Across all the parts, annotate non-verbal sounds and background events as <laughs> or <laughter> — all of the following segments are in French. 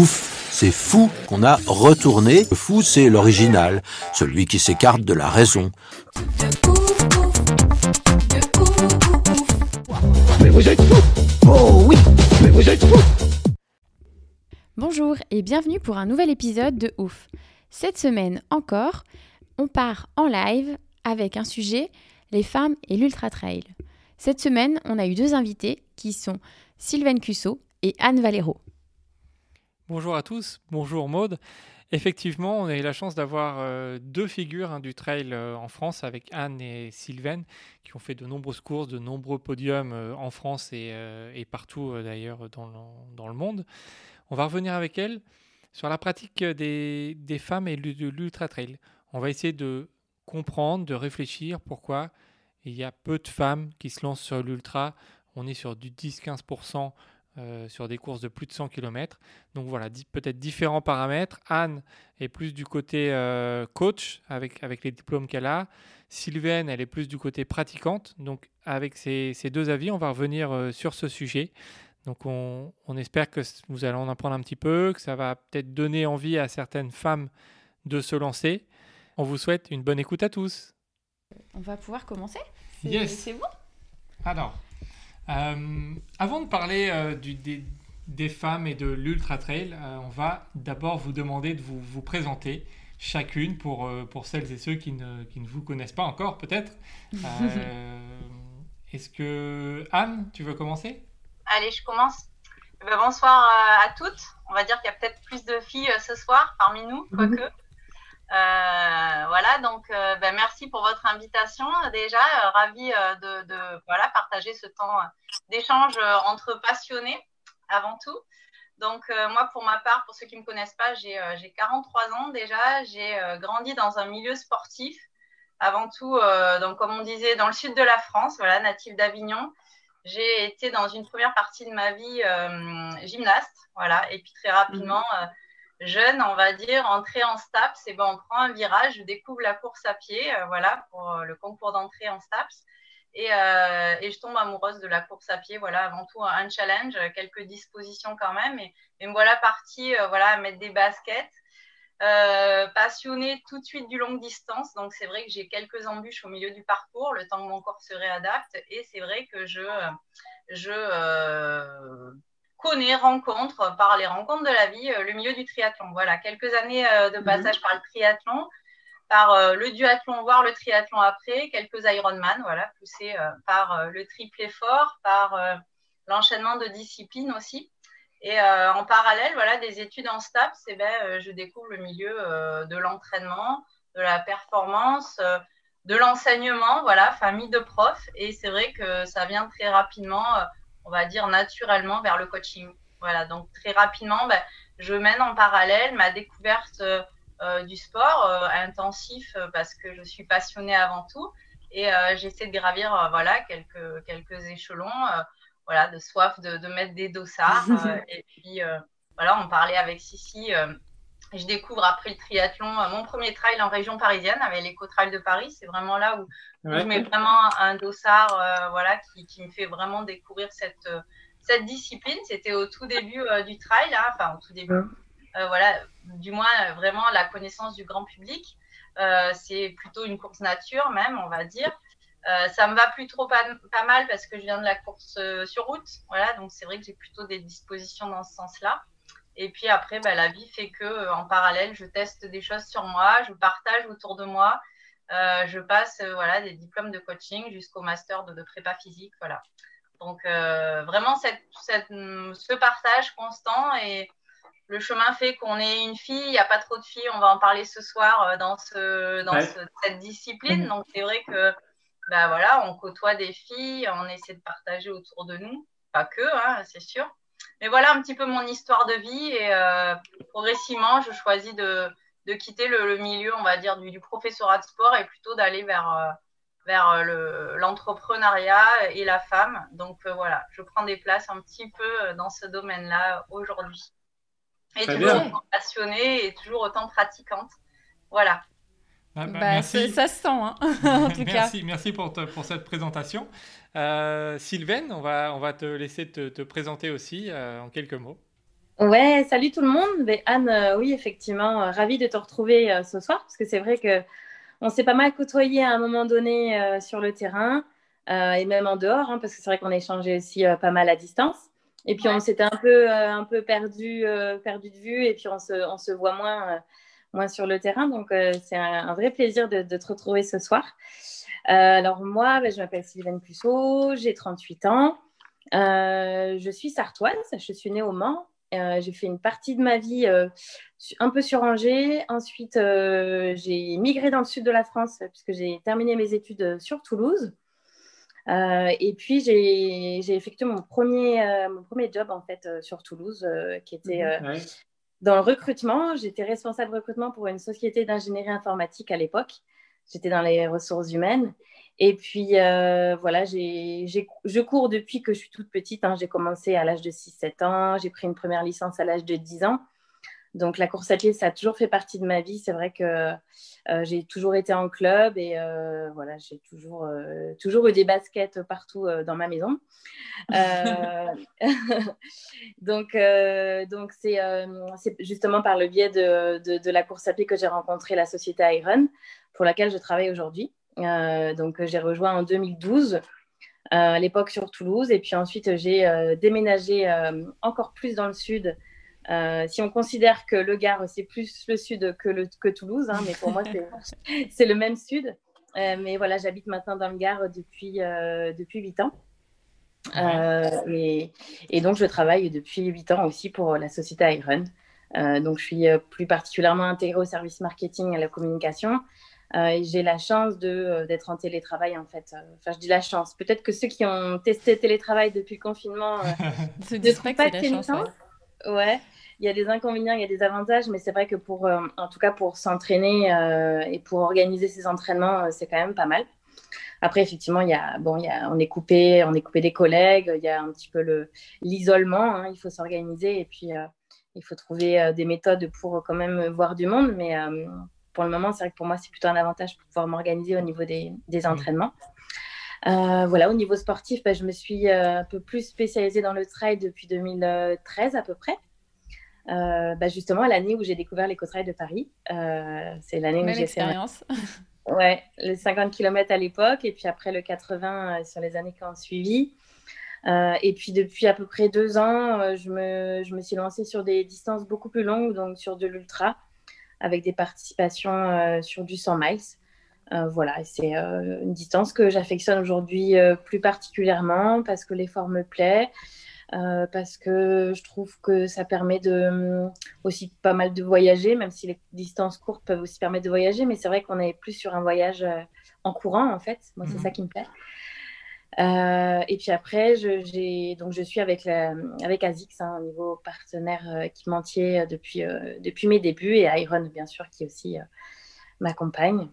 Ouf, c'est fou qu'on a retourné. Le fou, c'est l'original, celui qui s'écarte de la raison. Bonjour et bienvenue pour un nouvel épisode de Ouf. Cette semaine encore, on part en live avec un sujet, les femmes et l'ultra trail. Cette semaine, on a eu deux invités qui sont Sylvaine Cusso et Anne Valero. Bonjour à tous, bonjour Maude. Effectivement, on a eu la chance d'avoir euh, deux figures hein, du trail euh, en France avec Anne et Sylvaine qui ont fait de nombreuses courses, de nombreux podiums euh, en France et, partout d'ailleurs dans le, monde. On va revenir avec elles sur la pratique des, des femmes et de l'ultra trail. On va essayer de comprendre, de réfléchir pourquoi il y a peu de femmes qui se lancent sur l'ultra. On est sur du 10-15% euh, sur des courses de plus de 100 km. Donc voilà, peut-être différents paramètres. Anne est plus du côté euh, coach avec, avec les diplômes qu'elle a. Sylvaine, elle est plus du côté pratiquante. Donc avec ces, ces deux avis, on va revenir euh, sur ce sujet. Donc on, on espère que vous allez en apprendre un petit peu, que ça va peut-être donner envie à certaines femmes de se lancer. On vous souhaite une bonne écoute à tous. On va pouvoir commencer Yes. C'est bon? Alors, euh, avant de parler euh, du- des, des femmes et de l'ultra trail, euh, on va d'abord vous demander de vous, vous présenter chacune pour, euh, pour celles et ceux qui ne, qui ne vous connaissent pas encore peut-être. Euh, <laughs> Est-ce que Anne, tu veux commencer? Allez, je commence. Eh ben, bonsoir à toutes. On va dire qu'il y a peut-être plus de filles ce soir parmi nous, quoique. Euh, voilà, donc euh, ben, merci pour votre invitation. Déjà, euh, ravie euh, de, de, voilà, partager ce temps euh, d'échange euh, entre passionnés avant tout. Donc euh, moi, pour ma part, pour ceux qui ne me connaissent pas, j'ai euh, j'ai 43 ans déjà. J'ai euh, grandi dans un milieu sportif. Avant tout, euh, donc comme on disait, dans le sud de la France, voilà, native d'Avignon. J'ai été dans une première partie de ma vie euh, gymnaste, voilà, et puis très rapidement, euh, jeune, on va dire, entrée en STAPS, et ben on prend un virage, je découvre la course à pied, euh, voilà, pour euh, le concours d'entrée en STAPS, et, euh, et je tombe amoureuse de la course à pied, voilà, avant tout un challenge, quelques dispositions quand même, et, me voilà partie, voilà, à mettre des baskets. Passionnée tout de suite du longue distance, donc c'est vrai que j'ai quelques embûches au milieu du parcours, le temps que mon corps se réadapte, et c'est vrai que je connais, rencontre par les rencontres de la vie euh, le milieu du triathlon. Voilà, quelques années euh, de passage par le triathlon, par euh, le duathlon, voire le triathlon après, quelques Ironman, voilà, poussés euh, par le triple effort, par l'enchaînement de disciplines aussi. Et euh, en parallèle, voilà, des études en STAPS, eh ben, euh, je découvre le milieu euh, de l'entraînement, de la performance, de l'enseignement, voilà, famille de profs. Et c'est vrai que ça vient très rapidement, on va dire naturellement, vers le coaching. Voilà, donc très rapidement, ben, je mène en parallèle ma découverte euh, euh, du sport euh, intensif parce que je suis passionnée avant tout. Et euh, j'essaie de gravir voilà, quelques, quelques échelons. voilà, de soif de, de mettre des dossards. <laughs> et puis, voilà, on parlait avec Sissi. je découvre après le triathlon mon premier trail en région parisienne avec l'éco-trail de Paris. C'est vraiment là où, je mets vraiment un dossard euh, voilà, qui, qui, me fait vraiment découvrir cette, euh, cette discipline. C'était au tout début euh, du trail, hein, enfin au tout début, voilà, du moins vraiment la connaissance du grand public. C'est plutôt une course nature même, on va dire. Euh, ça me va plus trop pas, pas, mal parce que je viens de la course euh, sur route, voilà, donc c'est vrai que j'ai plutôt des dispositions dans ce sens-là. Et puis après, bah, la vie fait que euh, en parallèle, je teste des choses sur moi, je partage autour de moi, je passe voilà des diplômes de coaching jusqu'au master de, de, prépa physique, voilà. Donc euh, vraiment cette, cette, ce partage constant et le chemin fait qu'on est une fille, il n'y a pas trop de filles, on va en parler ce soir euh, dans, ce, dans ouais. ce, cette discipline. Donc c'est vrai que bah voilà, on côtoie des filles, on essaie de partager autour de nous, pas que, hein, c'est sûr. mais voilà un petit peu mon histoire de vie et progressivement, je choisis de, de quitter le, milieu, on va dire, du, du professorat de sport et plutôt d'aller vers vers euh, l'entrepreneuriat et la femme. Donc euh, voilà, je prends des places un petit peu euh, dans ce domaine-là aujourd'hui. Et toujours passionnée et toujours autant pratiquante. Voilà. Ah bah, bah, ça se sent, hein, <laughs> en tout merci, cas. Merci pour, pour cette présentation. Euh, Sylvaine, on va, on va te laisser te, te présenter aussi en quelques mots. Ouais, salut tout le monde. Mais Anne, oui, effectivement, ravie de te retrouver ce soir, parce que c'est vrai que on s'est pas mal côtoyé à un moment donné euh, sur le terrain euh, et même en dehors, hein, parce que c'est vrai qu'on a échangé aussi euh, pas mal à distance. Et puis on s'était un peu, un peu perdu, perdu de vue et puis on se, on se voit moins, moins sur le terrain. Donc c'est un, vrai plaisir de, te retrouver ce soir. alors moi, ben, je m'appelle Sylvaine Puceau, j'ai 38 ans. je suis sartoise, je suis née au Mans euh, j'ai fait une partie de ma vie euh, un peu sur Angers. Ensuite, euh, j'ai migré dans le sud de la France puisque j'ai terminé mes études sur Toulouse. et puis, j'ai effectué mon premier, mon premier job en fait sur Toulouse qui était mhm. dans le recrutement. J'étais responsable de recrutement pour une société d'ingénierie informatique à l'époque. J'étais dans les ressources humaines. Et puis, euh, voilà, je cours depuis que je suis toute petite. Hein. J'ai commencé à l'âge de 6-7 ans. J'ai pris une première licence à l'âge de 10 ans. Donc, la course à pied, ça a toujours fait partie de ma vie. C'est vrai que euh, j'ai toujours été en club et euh, voilà, j'ai toujours, toujours eu des baskets partout dans ma maison. <laughs> donc, donc c'est justement par le biais de, de, la course à pied que j'ai rencontré la société Iron, pour laquelle je travaille aujourd'hui. Euh, donc, j'ai rejoint en 2012, euh, à l'époque sur Toulouse. Et puis ensuite, j'ai euh, déménagé encore plus dans le sud. si on considère que le Gard, c'est plus le sud que, le, que Toulouse, hein, mais pour moi, c'est <laughs> le même sud. mais voilà, j'habite maintenant dans le Gard depuis, depuis 8 ans. et, et, donc, je travaille depuis 8 ans aussi pour la société Iron. donc, je suis plus particulièrement intégrée au service marketing et à la communication. Euh, j'ai la chance euh, d'être en télétravail en fait. Enfin, je dis la chance. Peut-être que ceux qui ont testé télétravail depuis le confinement euh, <laughs> ne trouvent pas de chance. Ouais. Il y a des inconvénients, il y a des avantages, mais c'est vrai que pour, en tout cas pour s'entraîner et pour organiser ses entraînements, c'est quand même pas mal. Après, effectivement, il y a, bon, il y a, on est coupé, on est coupé des collègues, il y a un petit peu le l'isolement. Hein, il faut s'organiser et puis il faut trouver des méthodes pour quand même voir du monde, mais pour le moment, c'est vrai que pour moi, c'est plutôt un avantage pour pouvoir m'organiser au niveau des, des mmh. entraînements. Euh, voilà, au niveau sportif, bah, je me suis euh, un peu plus spécialisée dans le trail depuis 2013 à peu près. Euh, bah, justement, l'année où j'ai découvert l'éco-trail de Paris. c'est l'année où j'ai fait. expérience. <laughs> Ouais, les 50 km à l'époque et puis après le 80 sur les années qui ont suivi. et puis depuis à peu près deux ans, je, me, je me suis lancée sur des distances beaucoup plus longues, donc sur de l'ultra avec des participations euh, sur du 100 miles. Euh, voilà, c'est euh, une distance que j'affectionne aujourd'hui plus particulièrement parce que l'effort me plaît, parce que je trouve que ça permet de, aussi pas mal de voyager, même si les distances courtes peuvent aussi permettre de voyager, mais c'est vrai qu'on est plus sur un voyage en courant, en fait. Moi, c'est mhm. ça qui me plaît. Euh, et puis après, je, donc je suis avec, avec ASICS, un hein, niveau partenaire euh, équipementier euh, depuis, depuis mes débuts, et Iron, bien sûr, qui aussi m'accompagne.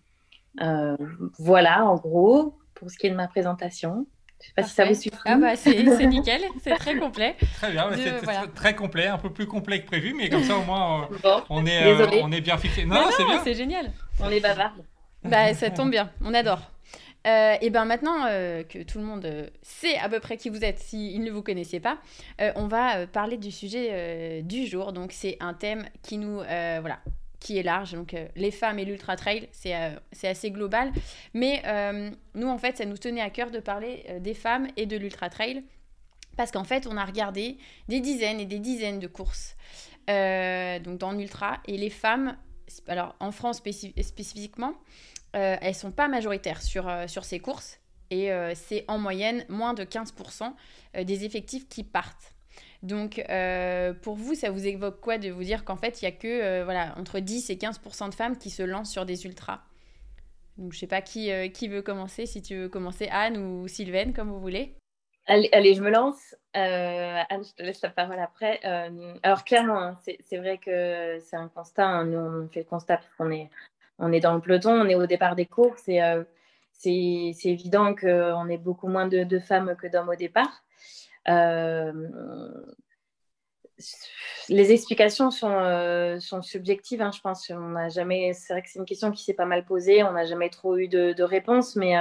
voilà, en gros, pour ce qui est de ma présentation. Je ne sais pas si ça vous suffit. Ah bah c'est nickel, c'est très <laughs> complet. Très bien, c'est très complet, un peu plus complet que prévu, mais comme ça au moins <laughs> on, est, on est bien fixé. Non, non c'est bien. C'est génial. On est bavarde. Bah, ça tombe bien, on adore. Euh, et bien maintenant euh, que tout le monde euh, sait à peu près qui vous êtes, s'ils ne vous connaissaient pas, on va parler du sujet du jour. Donc c'est un thème qui nous, voilà, qui est large. Donc les femmes et l'ultra trail, c'est assez global. Mais nous en fait, ça nous tenait à cœur de parler des femmes et de l'ultra trail parce qu'en fait, on a regardé des dizaines et des dizaines de courses donc dans l'ultra et les femmes, alors en France spécifiquement, euh, elles sont pas majoritaires sur, euh, sur ces courses et euh, c'est en moyenne moins de 15% des effectifs qui partent. Donc, pour vous, ça vous évoque quoi de vous dire qu'en fait, il y a que voilà, entre 10 et 15% de femmes qui se lancent sur des ultras? Donc, je sais pas qui, qui veut commencer, si tu veux commencer, Anne ou Sylvaine, comme vous voulez. Allez, je me lance. Euh, Anne, je te laisse la parole après. Euh, alors, clairement, hein, c'est vrai que c'est un constat. Hein. nous, on fait le constat parce qu'on est, on est dans le peloton, on est au départ des courses et euh, c'est évident qu'on est beaucoup moins de, femmes que d'hommes au départ. les explications sont, sont subjectives, hein, je pense. N'a jamais. C'est vrai que c'est une question qui s'est pas mal posée. On n'a jamais trop eu de, de réponse, mais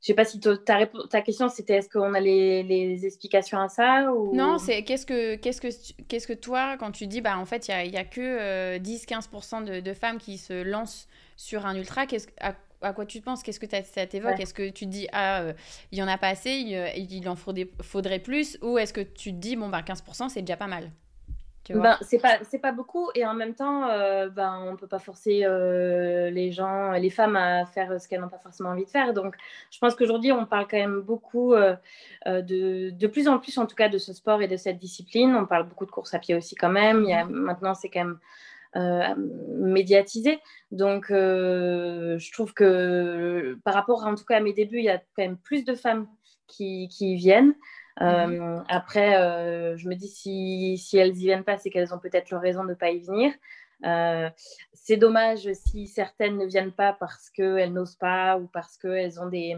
je sais pas si ta, ta question c'était est-ce qu'on a les, les, explications à ça ou... Non, c'est qu'est-ce que, qu'est-ce, que, qu'est-ce que toi, quand tu dis bah, en fait, il n'y a, a, que 10-15% euh, de, de, femmes qui se lancent sur un ultra, qu'est-ce, à, à quoi tu penses? Qu'est-ce que ça t'évoque? Est-ce que tu te dis ah, euh, il y en a pas assez, il, il en faudrait, faudrait plus? Ou est-ce que tu te dis bon, bah, 15% c'est déjà pas mal? Ben, c'est pas c'est pas beaucoup et en même temps euh, ben on peut pas forcer euh, les gens les femmes à faire ce qu'elles n'ont pas forcément envie de faire. Donc je pense qu'aujourd'hui on parle quand même beaucoup euh, de de plus en plus en tout cas de ce sport et de cette discipline. On parle beaucoup de course à pied aussi quand même. Il y a, mm-hmm. maintenant c'est quand même médiatisé. Donc je trouve que par rapport en tout cas à mes débuts il y a quand même plus de femmes qui, qui viennent Mhm. Euh, après, euh, je me dis si, si elles n'y viennent pas, c'est qu'elles ont peut-être leur raison de ne pas y venir. Euh, c'est dommage si certaines ne viennent pas parce qu'elles n'osent pas ou parce qu'elles ont des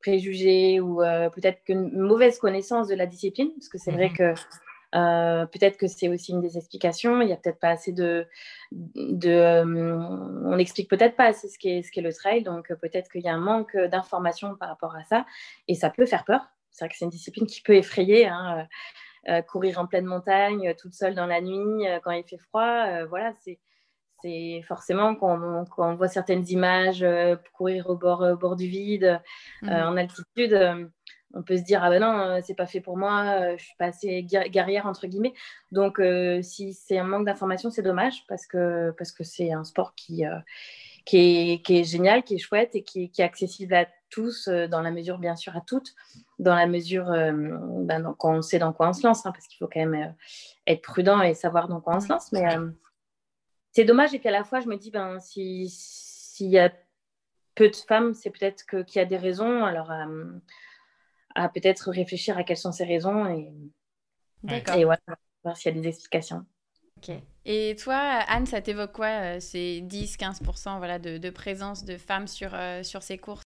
préjugés ou peut-être une mauvaise connaissance de la discipline, parce que c'est vrai mhm. que peut-être que c'est aussi une des explications. Il n'y a peut-être pas assez de. de on n'explique peut-être pas assez ce qu'est, ce qu'est le trail, donc peut-être qu'il y a un manque d'informations par rapport à ça, et ça peut faire peur c'est vrai que c'est une discipline qui peut effrayer. Hein, euh, euh, courir en pleine montagne, euh, toute seule dans la nuit, quand il fait froid, voilà, c'est c'est forcément quand on, voit certaines images courir au bord, bord du vide, mmh. en altitude, on peut se dire ah ben non, c'est pas fait pour moi, je suis pas assez guerrière entre guillemets. Donc si c'est un manque d'information, c'est dommage parce que parce que c'est un sport qui qui est, qui est, génial, qui est chouette et qui, qui est accessible à tous, euh, dans la mesure, bien sûr, à toutes, dans la mesure euh, ben, on sait dans quoi on se lance, hein, parce qu'il faut quand même euh, être prudent et savoir dans quoi on se lance. Mais c'est dommage et puis à la fois, je me dis, ben, s'il y a peu de femmes, c'est peut-être qu'il y a des raisons. Alors, à peut-être réfléchir à quelles sont ces raisons et, et voilà, voir s'il y a des explications. Ok. Et toi, Anne, ça t'évoque quoi ces 10-15% voilà, de, de, présence de femmes sur, sur ces courses?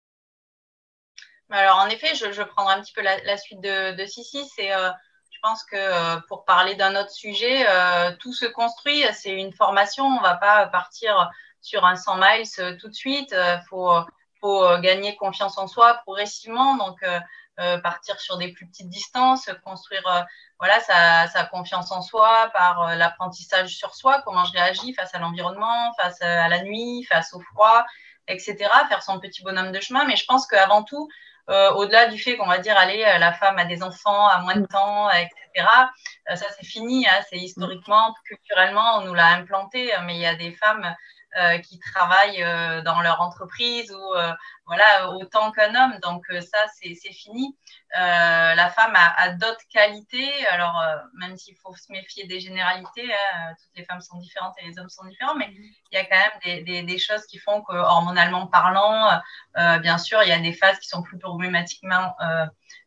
Alors, en effet, je, prendrai un petit peu la, suite de, de Sissi. C'est, euh, je pense que euh, pour parler d'un autre sujet, euh, tout se construit. C'est une formation. On ne va pas partir sur un 100 miles tout de suite. Il faut, gagner confiance en soi progressivement. Donc, partir sur des plus petites distances, construire voilà, sa, sa, confiance en soi par l'apprentissage sur soi, comment je réagis face à l'environnement, face à la nuit, face au froid, etc. Faire son petit bonhomme de chemin. Mais je pense qu'avant tout, au-delà du fait qu'on va dire, allez, euh, la femme a des enfants à moins de temps, etc. Euh, ça, c'est fini. Hein, c'est historiquement, culturellement, on nous l'a implanté. Mais il y a des femmes qui travaillent dans leur entreprise ou voilà autant qu'un homme. Donc ça, c'est fini. la femme a, d'autres qualités. Alors même s'il faut se méfier des généralités, hein, toutes les femmes sont différentes et les hommes sont différents, mais il y a quand même des, des, choses qui font que hormonalement parlant, bien sûr, il y a des phases qui sont plus problématiquement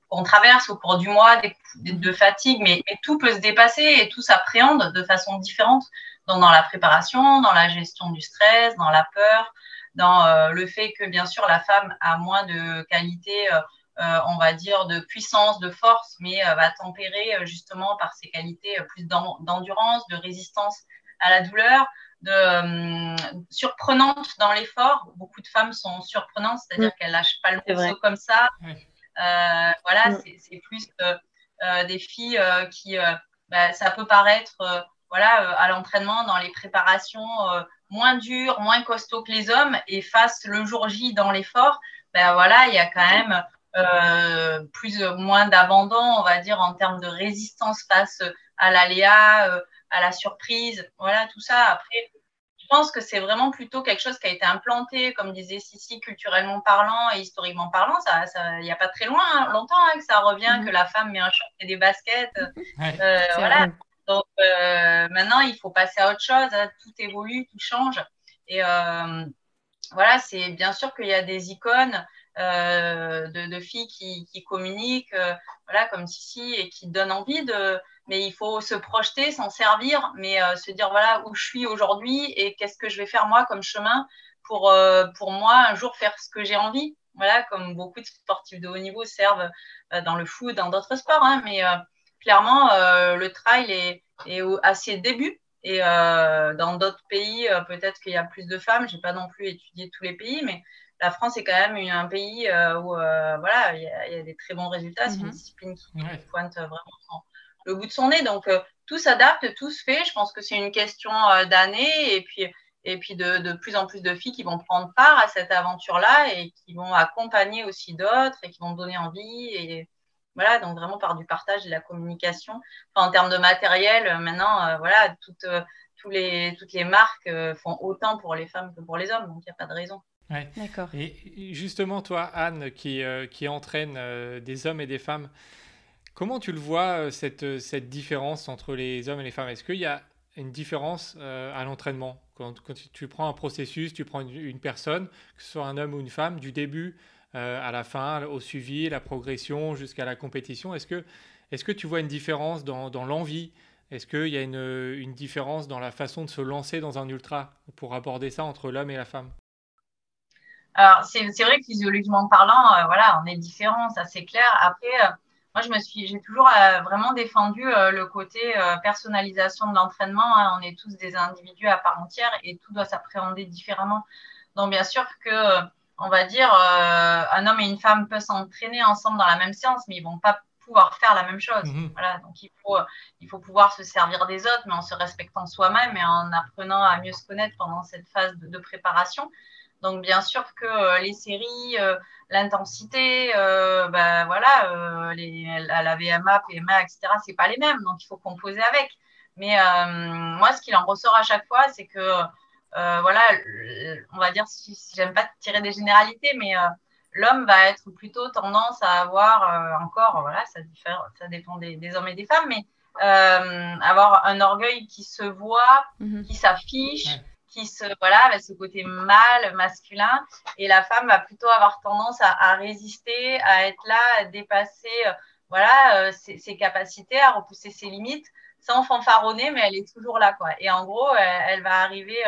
qu'on traverse au cours du mois, des, de fatigue, mais, mais, tout peut se dépasser et tout s'appréhende de façon différente dans, dans la préparation, dans la gestion du stress, dans la peur, dans euh, le fait que bien sûr la femme a moins de qualités, euh, euh, on va dire, de puissance, de force, mais va tempérer justement par ses qualités plus d'endurance, de résistance à la douleur, de surprenante dans l'effort. Beaucoup de femmes sont surprenantes, c'est-à-dire qu'elles lâchent pas le morceau comme ça. voilà, mm. c'est plus des filles qui, bah, ça peut paraître voilà, euh, à l'entraînement, dans les préparations euh, moins dures, moins costauds que les hommes, et face le jour J dans l'effort, ben voilà, il y a quand même euh, plus ou moins d'abandon, on va dire, en termes de résistance face à l'aléa, à la surprise, voilà, tout ça. Après, je pense que c'est vraiment plutôt quelque chose qui a été implanté, comme disait Sissi, culturellement parlant et historiquement parlant. Il ça, n'y a pas très loin, hein, longtemps hein, que ça revient, que la femme met un short et des baskets. <laughs> voilà. Donc euh, maintenant, il faut passer à autre chose. Hein. Tout évolue, tout change. Et euh, voilà, c'est bien sûr qu'il y a des icônes de, filles qui, qui communiquent, voilà, comme Sissi, et qui donnent envie de. Mais il faut se projeter, s'en servir, mais se dire voilà où je suis aujourd'hui et qu'est-ce que je vais faire moi comme chemin pour, pour moi un jour faire ce que j'ai envie. Voilà, comme beaucoup de sportifs de haut niveau servent dans le foot, dans d'autres sports, hein, mais clairement, le trail est, est à ses débuts. Et euh, dans d'autres pays, euh, peut-être qu'il y a plus de femmes. Je n'ai pas non plus étudié tous les pays, mais la France est quand même un pays euh, où voilà, il y, a des très bons résultats. C'est une mhm. discipline qui pointe vraiment le bout de son nez. Donc, tout s'adapte, tout se fait. Je pense que c'est une question d'années. Et puis, et puis de, de, plus en plus de filles qui vont prendre part à cette aventure-là et qui vont accompagner aussi d'autres et qui vont donner envie. Et, voilà, donc vraiment par du partage et de la communication. en termes de matériel, euh, maintenant, euh, voilà, toutes, euh, tous les, toutes les marques font autant pour les femmes que pour les hommes, donc il n'y a pas de raison. Ouais. D'accord. Et justement, toi, Anne, qui, qui entraîne des hommes et des femmes, comment tu le vois, cette, cette différence entre les hommes et les femmes? Est-ce qu'il y a une différence à l'entraînement? Quand, quand, tu prends un processus, tu prends une, une, personne, que ce soit un homme ou une femme, du début euh, à la fin, au suivi, la progression jusqu'à la compétition. Est-ce que, est que tu vois une différence dans, l'envie? Est-ce qu'il y a une, différence dans la façon de se lancer dans un ultra pour aborder ça entre l'homme et la femme? Alors, c'est, vrai que physiologiquement parlant, euh, voilà, on est différents, ça c'est clair. Après, euh, moi, j'ai toujours vraiment défendu le côté personnalisation de l'entraînement. Hein. On est tous des individus à part entière et tout doit s'appréhender différemment. Donc, bien sûr que on va dire, euh, un homme et une femme peuvent s'entraîner ensemble dans la même séance, mais ils vont pas pouvoir faire la même chose. Mhm. Voilà, donc il faut, il faut pouvoir se servir des autres, mais en se respectant soi-même et en apprenant à mieux se connaître pendant cette phase de, préparation. Donc bien sûr que euh, les séries, euh, l'intensité, ben voilà, les, la, VMA, PMA, etc., c'est pas les mêmes, donc il faut composer avec. Mais moi, ce qu'il en ressort à chaque fois, c'est que euh, voilà, on va dire, si, j'aime pas tirer des généralités, mais euh, l'homme va être plutôt tendance à avoir euh, encore, voilà, ça, ça dépend des, hommes et des femmes, mais avoir un orgueil qui se voit, mhm. qui s'affiche, qui se, voilà, avec ce côté mâle, masculin, et la femme va plutôt avoir tendance à, résister, à être là, à dépasser, voilà, ses, ses, capacités, à repousser ses limites, sans fanfaronner, mais elle est toujours là, quoi. Et en gros, elle va arriver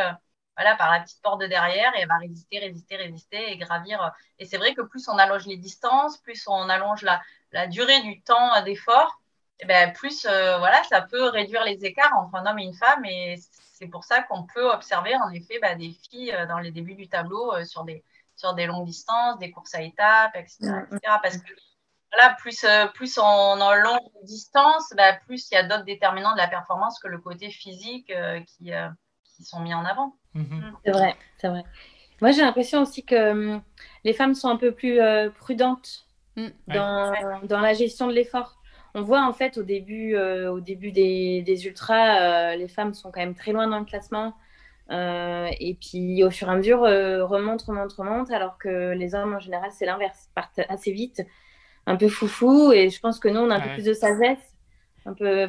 voilà, par la petite porte de derrière et elle va résister, résister, résister et gravir. Et c'est vrai que plus on allonge les distances, plus on allonge la, la durée du temps d'effort, eh ben plus euh, voilà, ça peut réduire les écarts entre un homme et une femme. Et c'est pour ça qu'on peut observer en effet bah, des filles euh, dans les débuts du tableau euh, sur, des, sur des longues distances, des courses à étapes, etc. Mm, parce que voilà, plus, plus on longue distance, bah, plus il y a d'autres déterminants de la performance que le côté physique qui sont mis en avant. Mhm. C'est vrai, c'est vrai. Moi, j'ai l'impression aussi que hum, les femmes sont un peu plus euh, prudentes mm. dans, dans, la gestion de l'effort. On voit en fait au début, euh, au début des, des ultras, euh, les femmes sont quand même très loin dans le classement. et puis au fur et à mesure, remontent, remontent, remontent, alors que les hommes en général, c'est l'inverse, partent assez vite, un peu foufou. Et je pense que nous, on a un peu plus de sagesse, un peu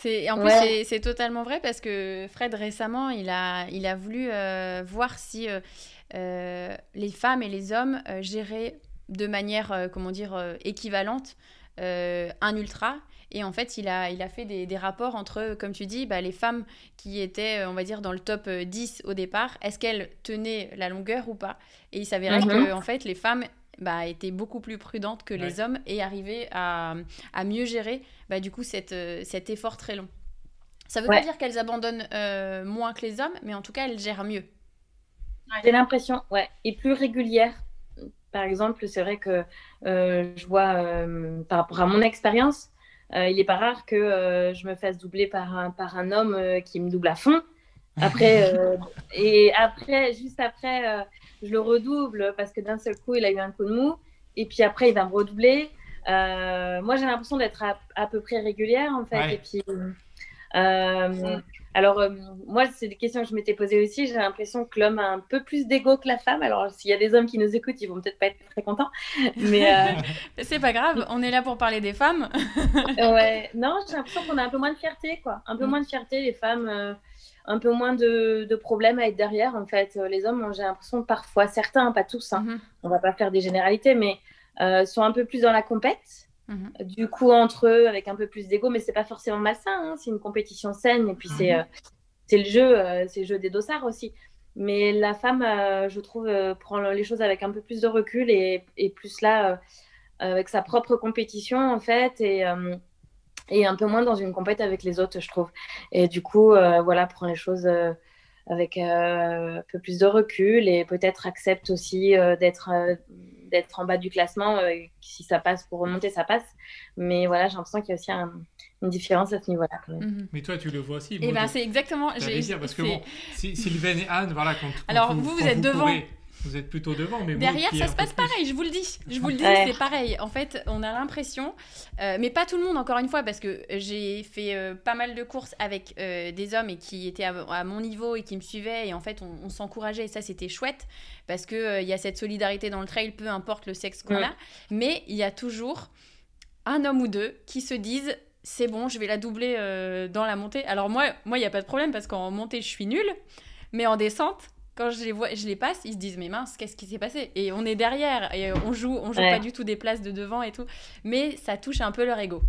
c'est, en plus, c'est, totalement vrai parce que Fred, récemment, il a, il a voulu euh, voir si euh, euh, les femmes et les hommes géraient de manière, comment dire, équivalente un ultra. Et en fait, il a, il a fait des, des rapports entre, comme tu dis, bah, les femmes qui étaient, on va dire, dans le top 10 au départ, est-ce qu'elles tenaient la longueur ou pas? Et il s'avérait mhm. que, en fait, les femmes bah, étaient beaucoup plus prudentes que les hommes et arrivaient à, à mieux gérer bah, du coup cette, euh, cet effort très long. Ça ne veut pas dire qu'elles abandonnent euh, moins que les hommes, mais en tout cas, elles gèrent mieux. J'ai l'impression, ouais, et plus régulière. Par exemple, c'est vrai que euh, je vois, par rapport à mon expérience, il n'est pas rare que je me fasse doubler par un, par un homme qui me double à fond. Après, <laughs> et après, juste après, je le redouble parce que d'un seul coup, il a eu un coup de mou. Et puis après, il va me redoubler. Euh, moi, j'ai l'impression d'être à, peu près régulière, en fait. Et puis, Mm. Alors, moi, c'est des questions que je m'étais posées aussi. J'ai l'impression que l'homme a un peu plus d'ego que la femme. Alors, s'il y a des hommes qui nous écoutent, ils vont peut-être pas être très contents. <laughs> Mais c'est pas grave, on est là pour parler des femmes. ouais, non, j'ai l'impression qu'on a un peu moins de fierté, quoi. Un peu mm. moins de fierté, les femmes un peu moins de, problèmes à être derrière. En fait, euh, les hommes, j'ai l'impression parfois, certains, pas tous, hein, mhm. on va pas faire des généralités, mais euh, sont un peu plus dans la compète. Mhm. Du coup, entre eux, avec un peu plus d'ego, mais c'est pas forcément malsain. Hein, c'est une compétition saine et puis c'est mhm. euh, c'est le jeu, c'est le jeu des dossards aussi. Mais la femme, je trouve, prend les choses avec un peu plus de recul et, et plus là, avec sa propre compétition en fait et et un peu moins dans une compète avec les autres, je trouve. Et du coup, euh, voilà, prend les choses euh, avec euh, un peu plus de recul et peut-être accepte aussi d'être d'être en bas du classement. si ça passe pour remonter, ça passe. Mais voilà, j'ai l'impression qu'il y a aussi une différence à ce niveau-là. Mhm. Mais toi, tu le vois aussi. Et eh ben, c'est exactement. J'ai dire parce que bon, Sylvain et Anne, voilà, quand, Alors vous, vous, êtes devant. Vous êtes plutôt devant, mais derrière, ça se passe pareil. Je vous le dis. Je vous le dis, c'est pareil. En fait, on a l'impression, euh, mais pas tout le monde encore une fois, parce que j'ai fait euh, pas mal de courses avec euh, des hommes et qui étaient à, mon niveau et qui me suivaient et en fait, on, s'encourageait et ça, c'était chouette parce que il y a cette solidarité dans le trail, peu importe le sexe qu'on a, mais il y a toujours un homme ou deux qui se disent c'est bon, je vais la doubler dans la montée. Alors moi, moi, il n'y a pas de problème parce qu'en montée, je suis nulle, mais en descente quand je les vois, je les passe, ils se disent mais mince, qu'est-ce qui s'est passé? Et on est derrière et on joue, on joue pas du tout des places de devant et tout, mais ça touche un peu leur ego.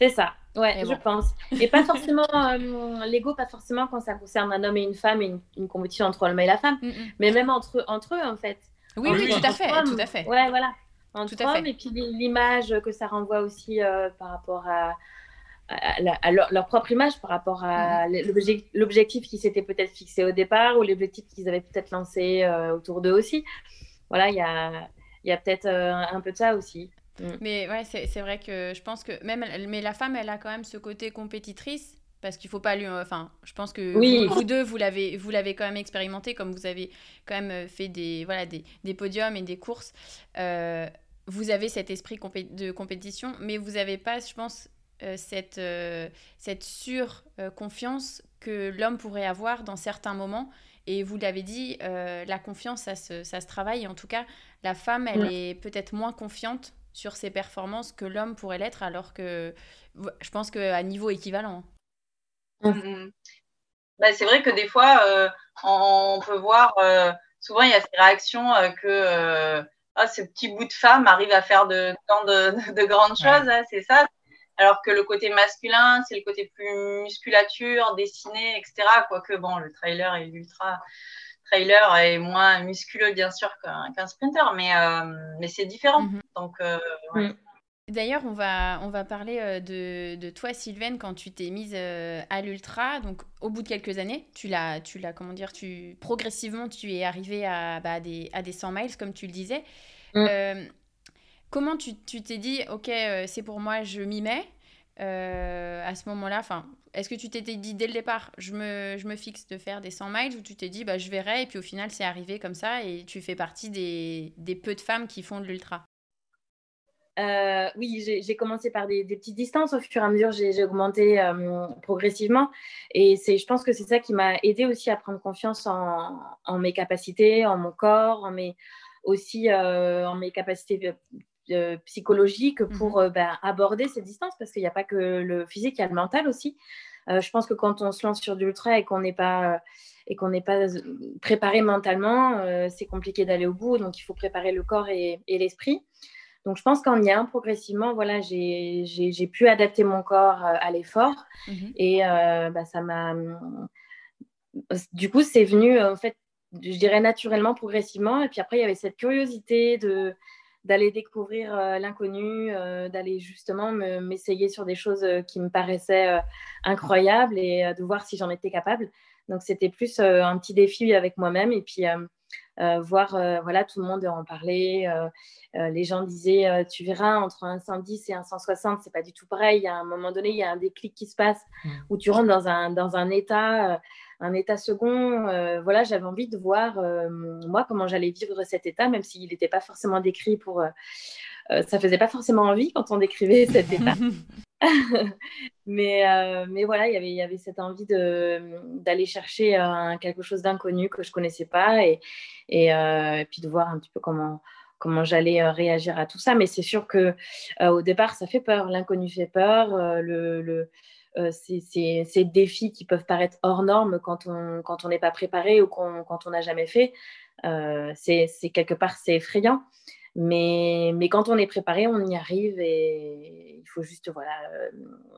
C'est ça, ouais, je pense. Et pas forcément euh, l'ego, pas forcément quand ça concerne un homme et une femme et une, compétition entre l'homme et la femme, mm, mm. mais même entre entre eux en fait. Oui, oui, tout à fait, tout à fait. Ouais, voilà. Entre tout à fait. et puis l'image que ça renvoie aussi euh, par rapport à à, leur, propre image par rapport à l'objectif qui s'était peut-être fixé au départ ou l'objectif qu'ils avaient peut-être lancé euh, autour d'eux aussi. Voilà, il y a, y a peut-être euh, un peu de ça aussi. Mm. Mais ouais, c'est vrai que je pense que même mais la femme, elle a quand même ce côté compétitrice parce qu'il faut pas lui enfin je pense que vous, deux vous l'avez vous l'avez quand même expérimenté comme vous avez quand même fait des voilà des, des podiums et des courses euh, vous avez cet esprit de compétition mais vous n'avez pas je pense euh, cette, euh, cette sur-confiance que l'homme pourrait avoir dans certains moments. Et vous l'avez dit, euh, la confiance, ça se, ça se, travaille. en tout cas, la femme, elle est peut-être moins confiante sur ses performances que l'homme pourrait l'être, alors que je pense qu'à niveau équivalent. Mmh. Bah, c'est vrai que des fois, on, peut voir, souvent il y a ces réactions que ah, ce petit bout de femme arrive à faire de, de, de, grandes choses, hein, c'est ça alors que le côté masculin, c'est le côté plus musculature, dessiné, etc. Quoique, bon, le trailer et l'ultra trailer est moins musculeux, bien sûr, qu'un sprinter, mais, euh, mais c'est différent. Mhm. Donc, euh, mm. D'ailleurs, on va, on va parler euh, de, de toi, Sylvaine, quand tu t'es mise à l'ultra. Donc, au bout de quelques années, tu l'as, tu l'as, comment dire, tu progressivement, tu es arrivé à, bah, des, à des 100 miles, comme tu le disais. Mm. Comment tu t'es dit, ok, euh, c'est pour moi, je m'y mets euh, à ce moment-là Est-ce que tu t'étais dit dès le départ, je me, fixe de faire des 100 miles ou tu t'es dit, bah, je verrai et puis au final, c'est arrivé comme ça et tu fais partie des, peu de femmes qui font de l'ultra? Euh, oui, j'ai commencé par des, petites distances. Au fur et à mesure, j'ai augmenté progressivement. Et je pense que c'est ça qui m'a aidé aussi à prendre confiance en, mes capacités, en mon corps, en mes, aussi en mes capacités psychologique mmh pour euh, ben, aborder ces distances parce qu'il n'y a pas que le physique, il y a le mental aussi. Euh, je pense que quand on se lance sur du ultra et qu'on n'est pas et qu'on n'est pas préparé mentalement, c'est compliqué d'aller au bout. Donc il faut préparer le corps et, l'esprit. Donc je pense qu'en y allant progressivement, voilà, j'ai pu adapter mon corps à l'effort mmh et bah, ça m'a du coup c'est venu en fait je dirais naturellement progressivement et puis après il y avait cette curiosité de d'aller découvrir euh, l'inconnu, euh, d'aller justement m'essayer sur des choses euh, qui me paraissaient incroyables et de voir si j'en étais capable. Donc c'était plus un petit défi avec moi-même et puis voir voilà tout le monde en parler. les gens disaient tu verras entre un 110 et un 160 c'est pas du tout pareil. Il y a un moment donné il y a un déclic qui se passe mmh. où tu rentres dans un dans un état un état second. Euh, voilà, j'avais envie de voir euh, moi comment j'allais vivre cet état, même s'il n'était pas forcément décrit pour. Euh, ça faisait pas forcément envie quand on décrivait <laughs> cet état. <laughs> mais, euh, mais voilà, y il y avait cette envie d'aller chercher quelque chose d'inconnu que je ne connaissais pas et, et, puis de voir un petit peu comment, comment j'allais réagir à tout ça. Mais c'est sûr que au départ, ça fait peur. L'inconnu fait peur. le, le c'est ces défis qui peuvent paraître hors normes quand on quand on n'est pas préparé ou quand on n'a jamais fait. c'est quelque part, c'est effrayant. Mais, mais quand on est préparé, on y arrive et il faut juste voilà,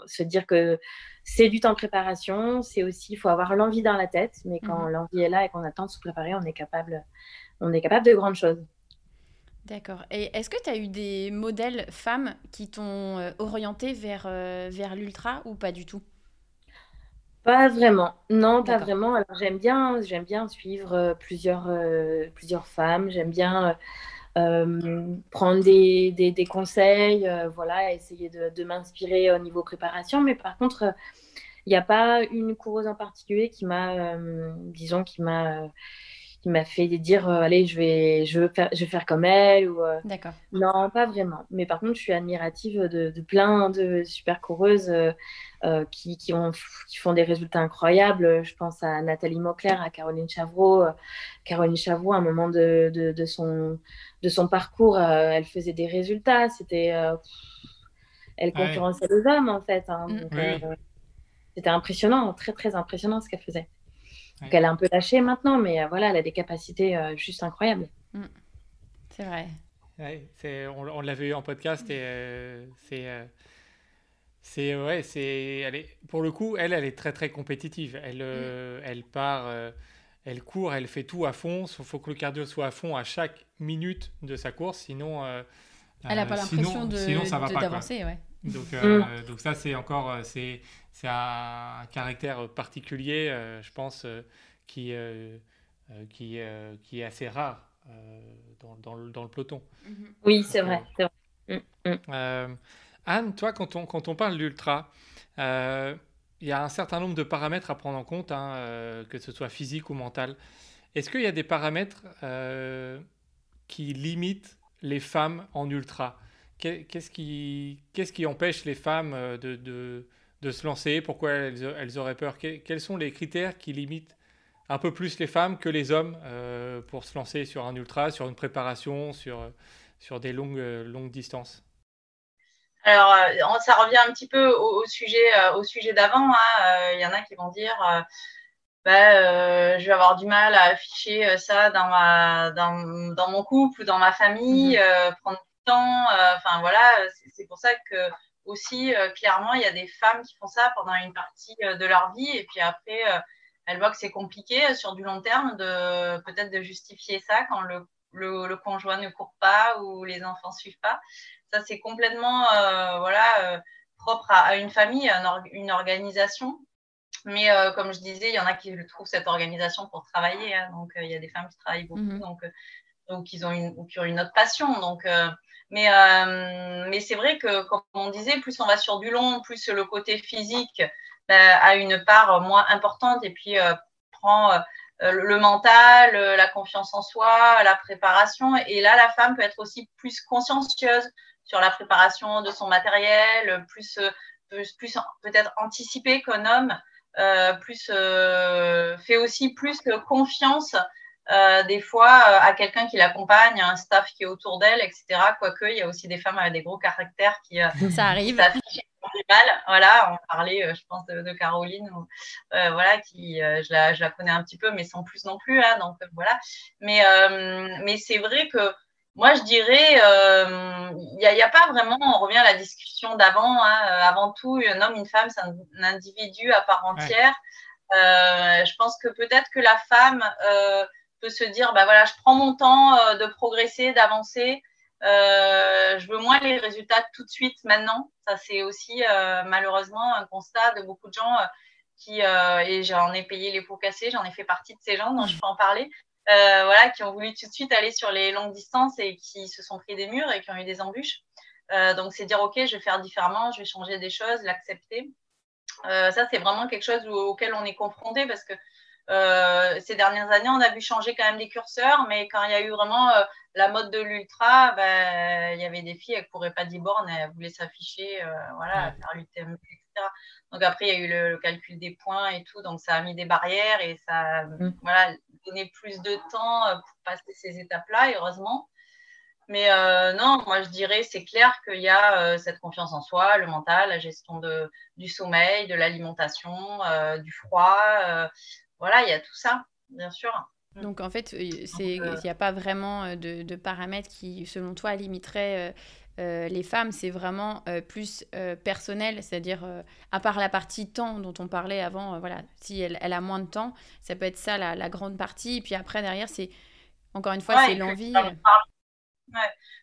se dire que c'est du temps de préparation. C'est aussi, il faut avoir l'envie dans la tête. Mais quand mmh l'envie est là et qu'on a le temps de se préparer, on est capable, on est capable de grandes choses. D'accord. Et est-ce que tu as eu des modèles femmes qui t'ont euh, orienté vers, euh, vers l'ultra ou pas du tout? Pas vraiment. Non, pas vraiment. Alors j'aime bien, j'aime bien suivre euh, plusieurs, plusieurs femmes. J'aime bien prendre des, des, conseils, voilà, essayer de, de m'inspirer au niveau préparation. Mais par contre, il n'y a pas une coureuse en particulier qui m'a, disons, qui m'a qui m'a fait dire euh, allez je vais je veux faire je vais faire comme elle ou euh, d'accord. Non pas vraiment. Mais par contre je suis admirative de, de plein de super coureuses euh, qui, qui, ont, qui font des résultats incroyables. Je pense à Nathalie Mauclair à Caroline Chavreau. Caroline Chavreau à un moment de, de, de son de son parcours elle faisait des résultats. C'était elle concurrençait les hommes en fait hein, mm. c'était impressionnant très très impressionnant ce qu'elle faisait donc elle a un peu lâché maintenant, mais euh, voilà, elle a des capacités euh, juste incroyables. Mm. C'est vrai. on, on l'avait eu en podcast et euh, c'est c'est ouais, c'est elle est pour le coup, elle elle est très très compétitive. Elle mm. elle part elle court, elle fait tout à fond. Il faut que le cardio soit à fond à chaque minute de sa course, sinon elle n'a pas l'impression de d'avancer, ouais. Donc, mm. donc ça c'est encore c'est c'est un, caractère particulier, euh, je pense, euh, qui, euh, qui, qui, est assez rare dans, dans, le, dans, le, peloton. Mm-hmm. Oui, c'est vrai. Mm, mm. Anne, toi, quand on, quand on parle d'ultra, il y a un certain nombre de paramètres à prendre en compte, hein, que ce soit physique ou mental. Est-ce qu'il y a des paramètres qui limitent les femmes en ultra? Qu'est-ce qui, qu'est-ce qui empêche les femmes de, de, de se lancer? Pourquoi elles, auraient peur? Quels sont les critères qui limitent un peu plus les femmes que les hommes euh, pour se lancer sur un ultra, sur une préparation, sur, sur des longues, longues distances? Alors, euh, ça revient un petit peu au, sujet, euh, au sujet d'avant. Hein. Il y en a qui vont dire bah, je vais avoir du mal à afficher ça dans, ma, dans, dans mon couple ou dans ma famille, mm-hmm. prendre temps. Enfin, voilà, c'est pour ça que aussi, euh, clairement, il y a des femmes qui font ça pendant une partie euh, de leur vie et puis après, euh, elles voient que c'est compliqué sur du long terme de peut-être de justifier ça quand le, le, conjoint ne court pas ou les enfants suivent pas. Ça, c'est complètement voilà, propre à, une famille, à une, organisation. Mais comme je disais, il y en a qui trouvent cette organisation pour travailler. Hein. donc, il y a des femmes qui travaillent beaucoup, mmh donc, donc ils ont une, ou qui ont une autre passion. Donc, mais, euh, mais c'est vrai que, comme on disait, plus on va sur du long, plus le côté physique bah, a une part moins importante et puis euh, prend euh, le mental, la confiance en soi, la préparation. Et là, la femme peut être aussi plus consciencieuse sur la préparation de son matériel, plus, plus, plus peut-être anticipée qu'un homme, plus fait aussi plus confiance euh, des fois euh, à quelqu'un qui l'accompagne, un staff qui est autour d'elle, etc. Quoique, il y a aussi des femmes avec des gros caractères qui, euh, ça arrive. mal. Voilà, on parlait, je pense, de, Caroline, voilà, qui, je la, je, la, connais un petit peu, mais sans plus non plus. Hein, donc voilà. Mais, mais c'est vrai que moi, je dirais, il n'y a, a, pas vraiment, on revient à la discussion d'avant, hein, avant tout, un homme, une femme, c'est un, individu à part entière. je pense que peut-être que la femme peut se dire, bah voilà, je prends mon temps euh, de progresser, d'avancer. Euh, je veux moins les résultats tout de suite maintenant. Ça, c'est aussi euh, malheureusement un constat de beaucoup de gens qui, et j'en ai payé les pots cassés, j'en ai fait partie de ces gens dont je peux en parler, voilà, qui ont voulu tout de suite aller sur les longues distances et qui se sont pris des murs et qui ont eu des embûches. donc, c'est dire, OK, je vais faire différemment, je vais changer des choses, l'accepter. ça, c'est vraiment quelque chose auquel on est confronté parce que euh, ces dernières années, on a vu changer quand même des curseurs, mais quand il y a eu vraiment euh, la mode de l'ultra, ben, il y avait des filles, elles ne couraient pas 10 bornes, elles voulaient s'afficher, euh, voilà, faire l'UTM, etc. Donc après, il y a eu le, calcul des points et tout, donc ça a mis des barrières et ça a mm. voilà, donné plus de temps pour passer ces étapes-là, heureusement. Mais non, moi je dirais, c'est clair qu'il y a cette confiance en soi, le mental, la gestion de, du sommeil, de l'alimentation, du froid, voilà, il y a tout ça, bien sûr. Mm. Donc en fait, euh, il n'y a pas vraiment euh, de, paramètres qui, selon toi, limiteraient euh, les femmes. C'est vraiment plus personnel, c'est-à-dire, à part la partie temps dont on parlait avant, voilà, si elle, a moins de temps, ça peut être ça la, grande partie. Et puis après, derrière, c'est, encore une fois, c'est l'envie.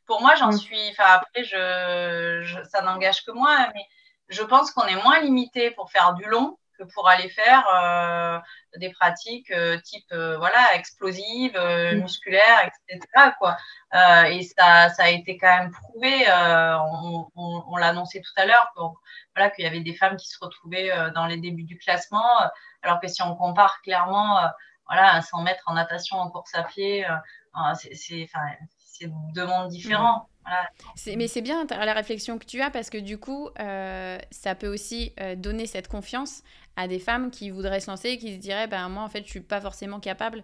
Pour moi, j'en mm. suis, enfin après, je, ça n'engage que moi, mais je pense qu'on est moins limité pour faire du long que pour aller faire euh, des pratiques euh, type euh, voilà explosives, mm. musculaires, etc. Quoi. et ça, ça a été quand même prouvé. on, on, l'a annoncé tout à l'heure. Voilà, qu'il y avait des femmes qui se retrouvaient dans les débuts du classement, alors que si on compare clairement, voilà, un 100 mètres en natation, en course à pied, c'est deux mondes différents. Mais c'est bien la réflexion que tu as parce que du coup, ça peut aussi donner cette confiance à des femmes qui voudraient se lancer, qui se diraient, ben moi en fait je suis pas forcément capable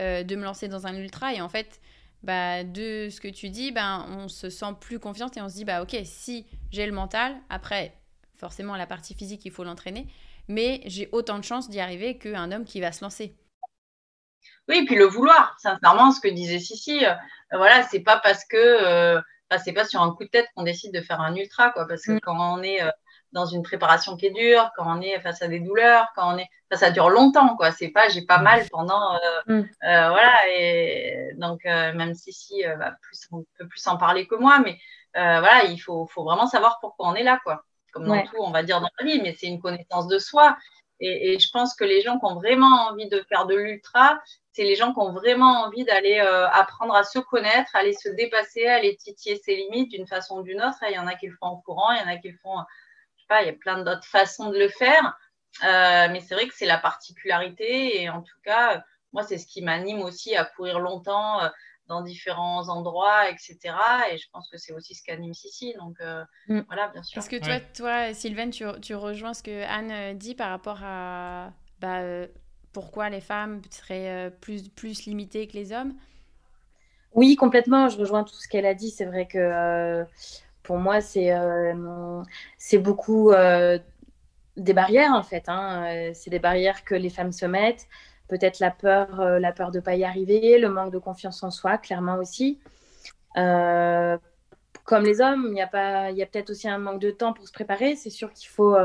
euh, de me lancer dans un ultra et en fait bah, de ce que tu dis, ben, on se sent plus confiante et on se dit, bah ok, si j'ai le mental, après, forcément la partie physique, il faut l'entraîner, mais j'ai autant de chances d'y arriver qu'un homme qui va se lancer. Oui, et puis le vouloir, sincèrement, ce que disait Sissi, euh, voilà, c'est pas parce que, euh, c'est pas sur un coup de tête qu'on décide de faire un ultra, quoi, parce que mm. quand on est dans une préparation qui est dure, quand on est face à des douleurs, quand on est, ça dure longtemps, quoi. C'est pas, j'ai pas mal pendant, euh, mm. euh, voilà. Et donc, euh, même si si, bah, plus, on peut plus en parler que moi, mais voilà, il faut, faut, vraiment savoir pourquoi on est là, quoi. Comme dans tout, on va dire dans la vie, mais c'est une connaissance de soi. Et, et, je pense que les gens qui ont vraiment envie de faire de l'ultra, c'est les gens qui ont vraiment envie d'aller apprendre à se connaître, aller se dépasser, aller titiller ses limites d'une façon ou d'une autre. Il y en a qui le font en courant, il y en a qui le font il y a plein d'autres façons de le faire. Euh, mais c'est vrai que c'est la particularité. Et en tout cas, moi, c'est ce qui m'anime aussi à courir longtemps euh, dans différents endroits, etc. Et je pense que c'est aussi ce qu'anime Sissi. Donc euh, mm. voilà, bien sûr. Est-ce que toi, toi Sylvain, tu, tu, rejoins ce que Anne dit par rapport à bah, pourquoi les femmes seraient plus, plus limitées que les hommes? Oui, complètement. Je rejoins tout ce qu'elle a dit. C'est vrai que pour moi, c'est euh, c'est beaucoup euh, des barrières en fait. Hein. Euh, c'est des barrières que les femmes se mettent. Peut-être la peur, la peur de pas y arriver, le manque de confiance en soi, clairement aussi. comme les hommes, il y a, pas, il y a peut-être aussi un manque de temps pour se préparer. C'est sûr qu'il faut,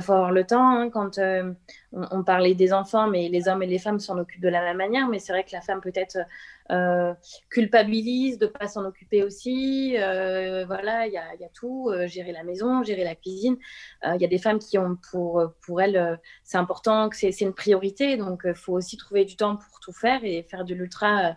faut avoir le temps. Hein, quand on, on, parlait des enfants, mais les hommes et les femmes s'en occupent de la même manière. Mais c'est vrai que la femme peut-être euh, culpabilise de ne pas s'en occuper aussi. Euh, voilà, il y a, tout, euh, gérer la maison, gérer la cuisine. Il y a des femmes qui ont pour, pour elles, c'est important, que c'est une priorité. Donc, il faut aussi trouver du temps pour tout faire et faire de l'ultra.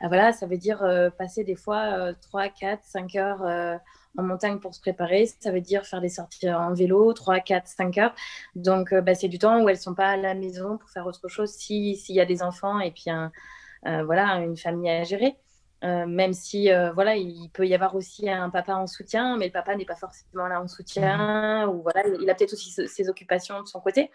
voilà, ça veut dire passer des fois 3, 4, 5 heures en montagne pour se préparer. Ça veut dire faire des sorties en vélo, 3, 4, 5 heures. Donc, bah, c'est du temps où elles ne sont pas à la maison pour faire autre chose s'il y a des enfants et puis un, euh, voilà, une famille à gérer. Euh, même si euh, voilà, il peut y avoir aussi un papa en soutien, mais le papa n'est pas forcément là en soutien, mhm. ou voilà, il a peut-être aussi ses occupations de son côté.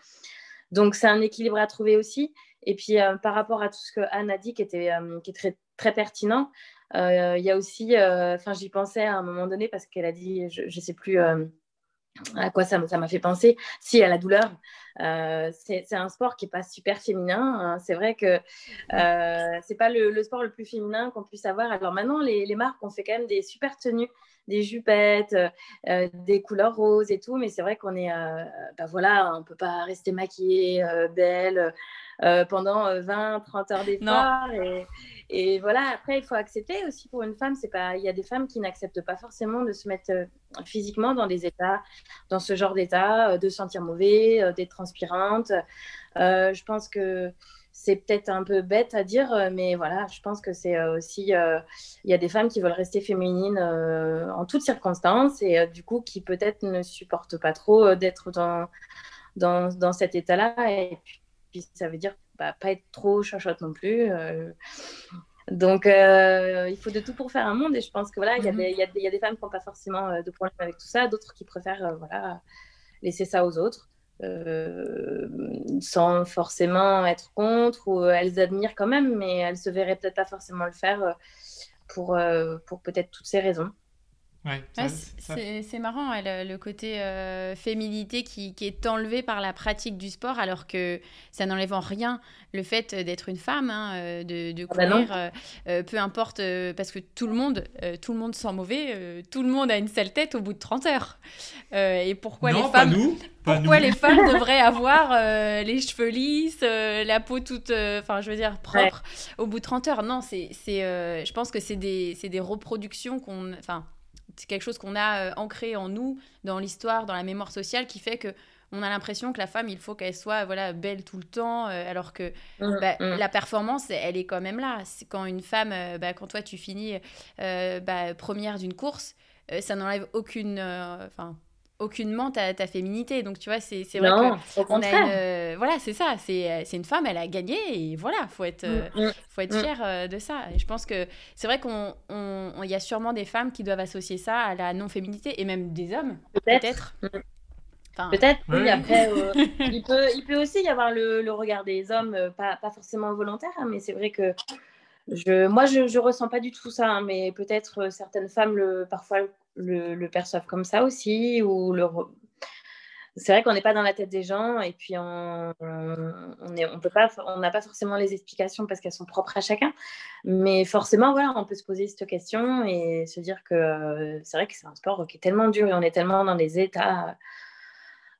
Donc c'est un équilibre à trouver aussi. Et puis par rapport à tout ce que Anne a dit, qui était qui est très très pertinent, il y a aussi, enfin j'y pensais à un moment donné parce qu'elle a dit, je ne sais plus à quoi ça m'a fait penser Si, à la douleur. Euh, c'est un sport qui n'est pas super féminin. Hein. C'est vrai que euh, c'est pas le, sport le plus féminin qu'on puisse avoir. Alors maintenant, les, les, marques ont fait quand même des super tenues, des jupettes, euh, des couleurs roses et tout. Mais c'est vrai qu'on est, bah voilà, on peut pas rester maquillée, belle pendant 20, 30 heures d'effort. Et, et voilà, après, il faut accepter aussi pour une femme, c'est pas, il y a des femmes qui n'acceptent pas forcément de se mettre euh, physiquement dans des états, dans ce genre d'état, euh, de sentir mauvais, euh, d'être transpirante. je pense que c'est peut-être un peu bête à dire, mais voilà, je pense que c'est aussi, il y a des femmes qui veulent rester féminines en toutes circonstances et du coup qui peut-être ne supportent pas trop d'être dans, dans, dans, cet état-là. Et puis, ça veut dire bah, pas être trop chachotte non plus. Donc, il faut de tout pour faire un monde. Et je pense que voilà, il y, y, a des femmes qui n'ont pas forcément de problème avec tout ça, d'autres qui préfèrent voilà, laisser ça aux autres. sans forcément être contre ou elles admirent quand même, mais elles se verraient peut-être pas forcément le faire pour, pour peut-être toutes ces raisons. Ouais, c'est marrant, le, côté euh, féminité qui, qui, est enlevé par la pratique du sport, alors que ça n'enlève en rien le fait d'être une femme, hein, euh, de, de, ah bah courir, euh, peu importe, parce que tout le monde, tout le monde sent mauvais, tout le monde a une sale tête au bout de 30 heures. et pourquoi les femmes, nous, pourquoi les femmes devraient avoir les cheveux lisses, la peau toute, enfin, je veux dire propre au bout de 30 heures? Non, c'est, je pense que c'est des, des reproductions qu'on, enfin c'est quelque chose qu'on a euh, ancré en nous, dans l'histoire, dans la mémoire sociale, qui fait que on a l'impression que la femme, il faut qu'elle soit voilà belle tout le temps, euh, alors que mmh, bah, mmh. la performance, elle est quand même là. C'est quand une femme, euh, bah, quand toi tu finis bah, première d'une course, ça n'enlève aucune, enfin aucunement ta, ta, féminité. Donc, tu vois, c'est vrai que on a une, voilà, c'est ça. C'est une femme, elle a gagné et voilà, faut être, mm, mm, faut être mm. fier euh, de ça. Et je pense que c'est vrai qu'on, il y a sûrement des femmes qui doivent associer ça à la non-féminité et même des hommes, peut-être. Peut-être, oui. Après, euh, <laughs> il, peut, il peut aussi y avoir le, le regard des hommes, euh, pas, pas forcément volontaire, hein, mais c'est vrai que je, moi, je ne ressens pas du tout ça, hein, mais peut-être certaines femmes le, parfois le, perçoivent comme ça aussi. Ou le... C'est vrai qu'on n'est pas dans la tête des gens et puis on est, on peut pas, on n'a pas forcément les explications parce qu'elles sont propres à chacun. Mais forcément, voilà, on peut se poser cette question et se dire que c'est vrai que c'est un sport qui est tellement dur et on est tellement dans des états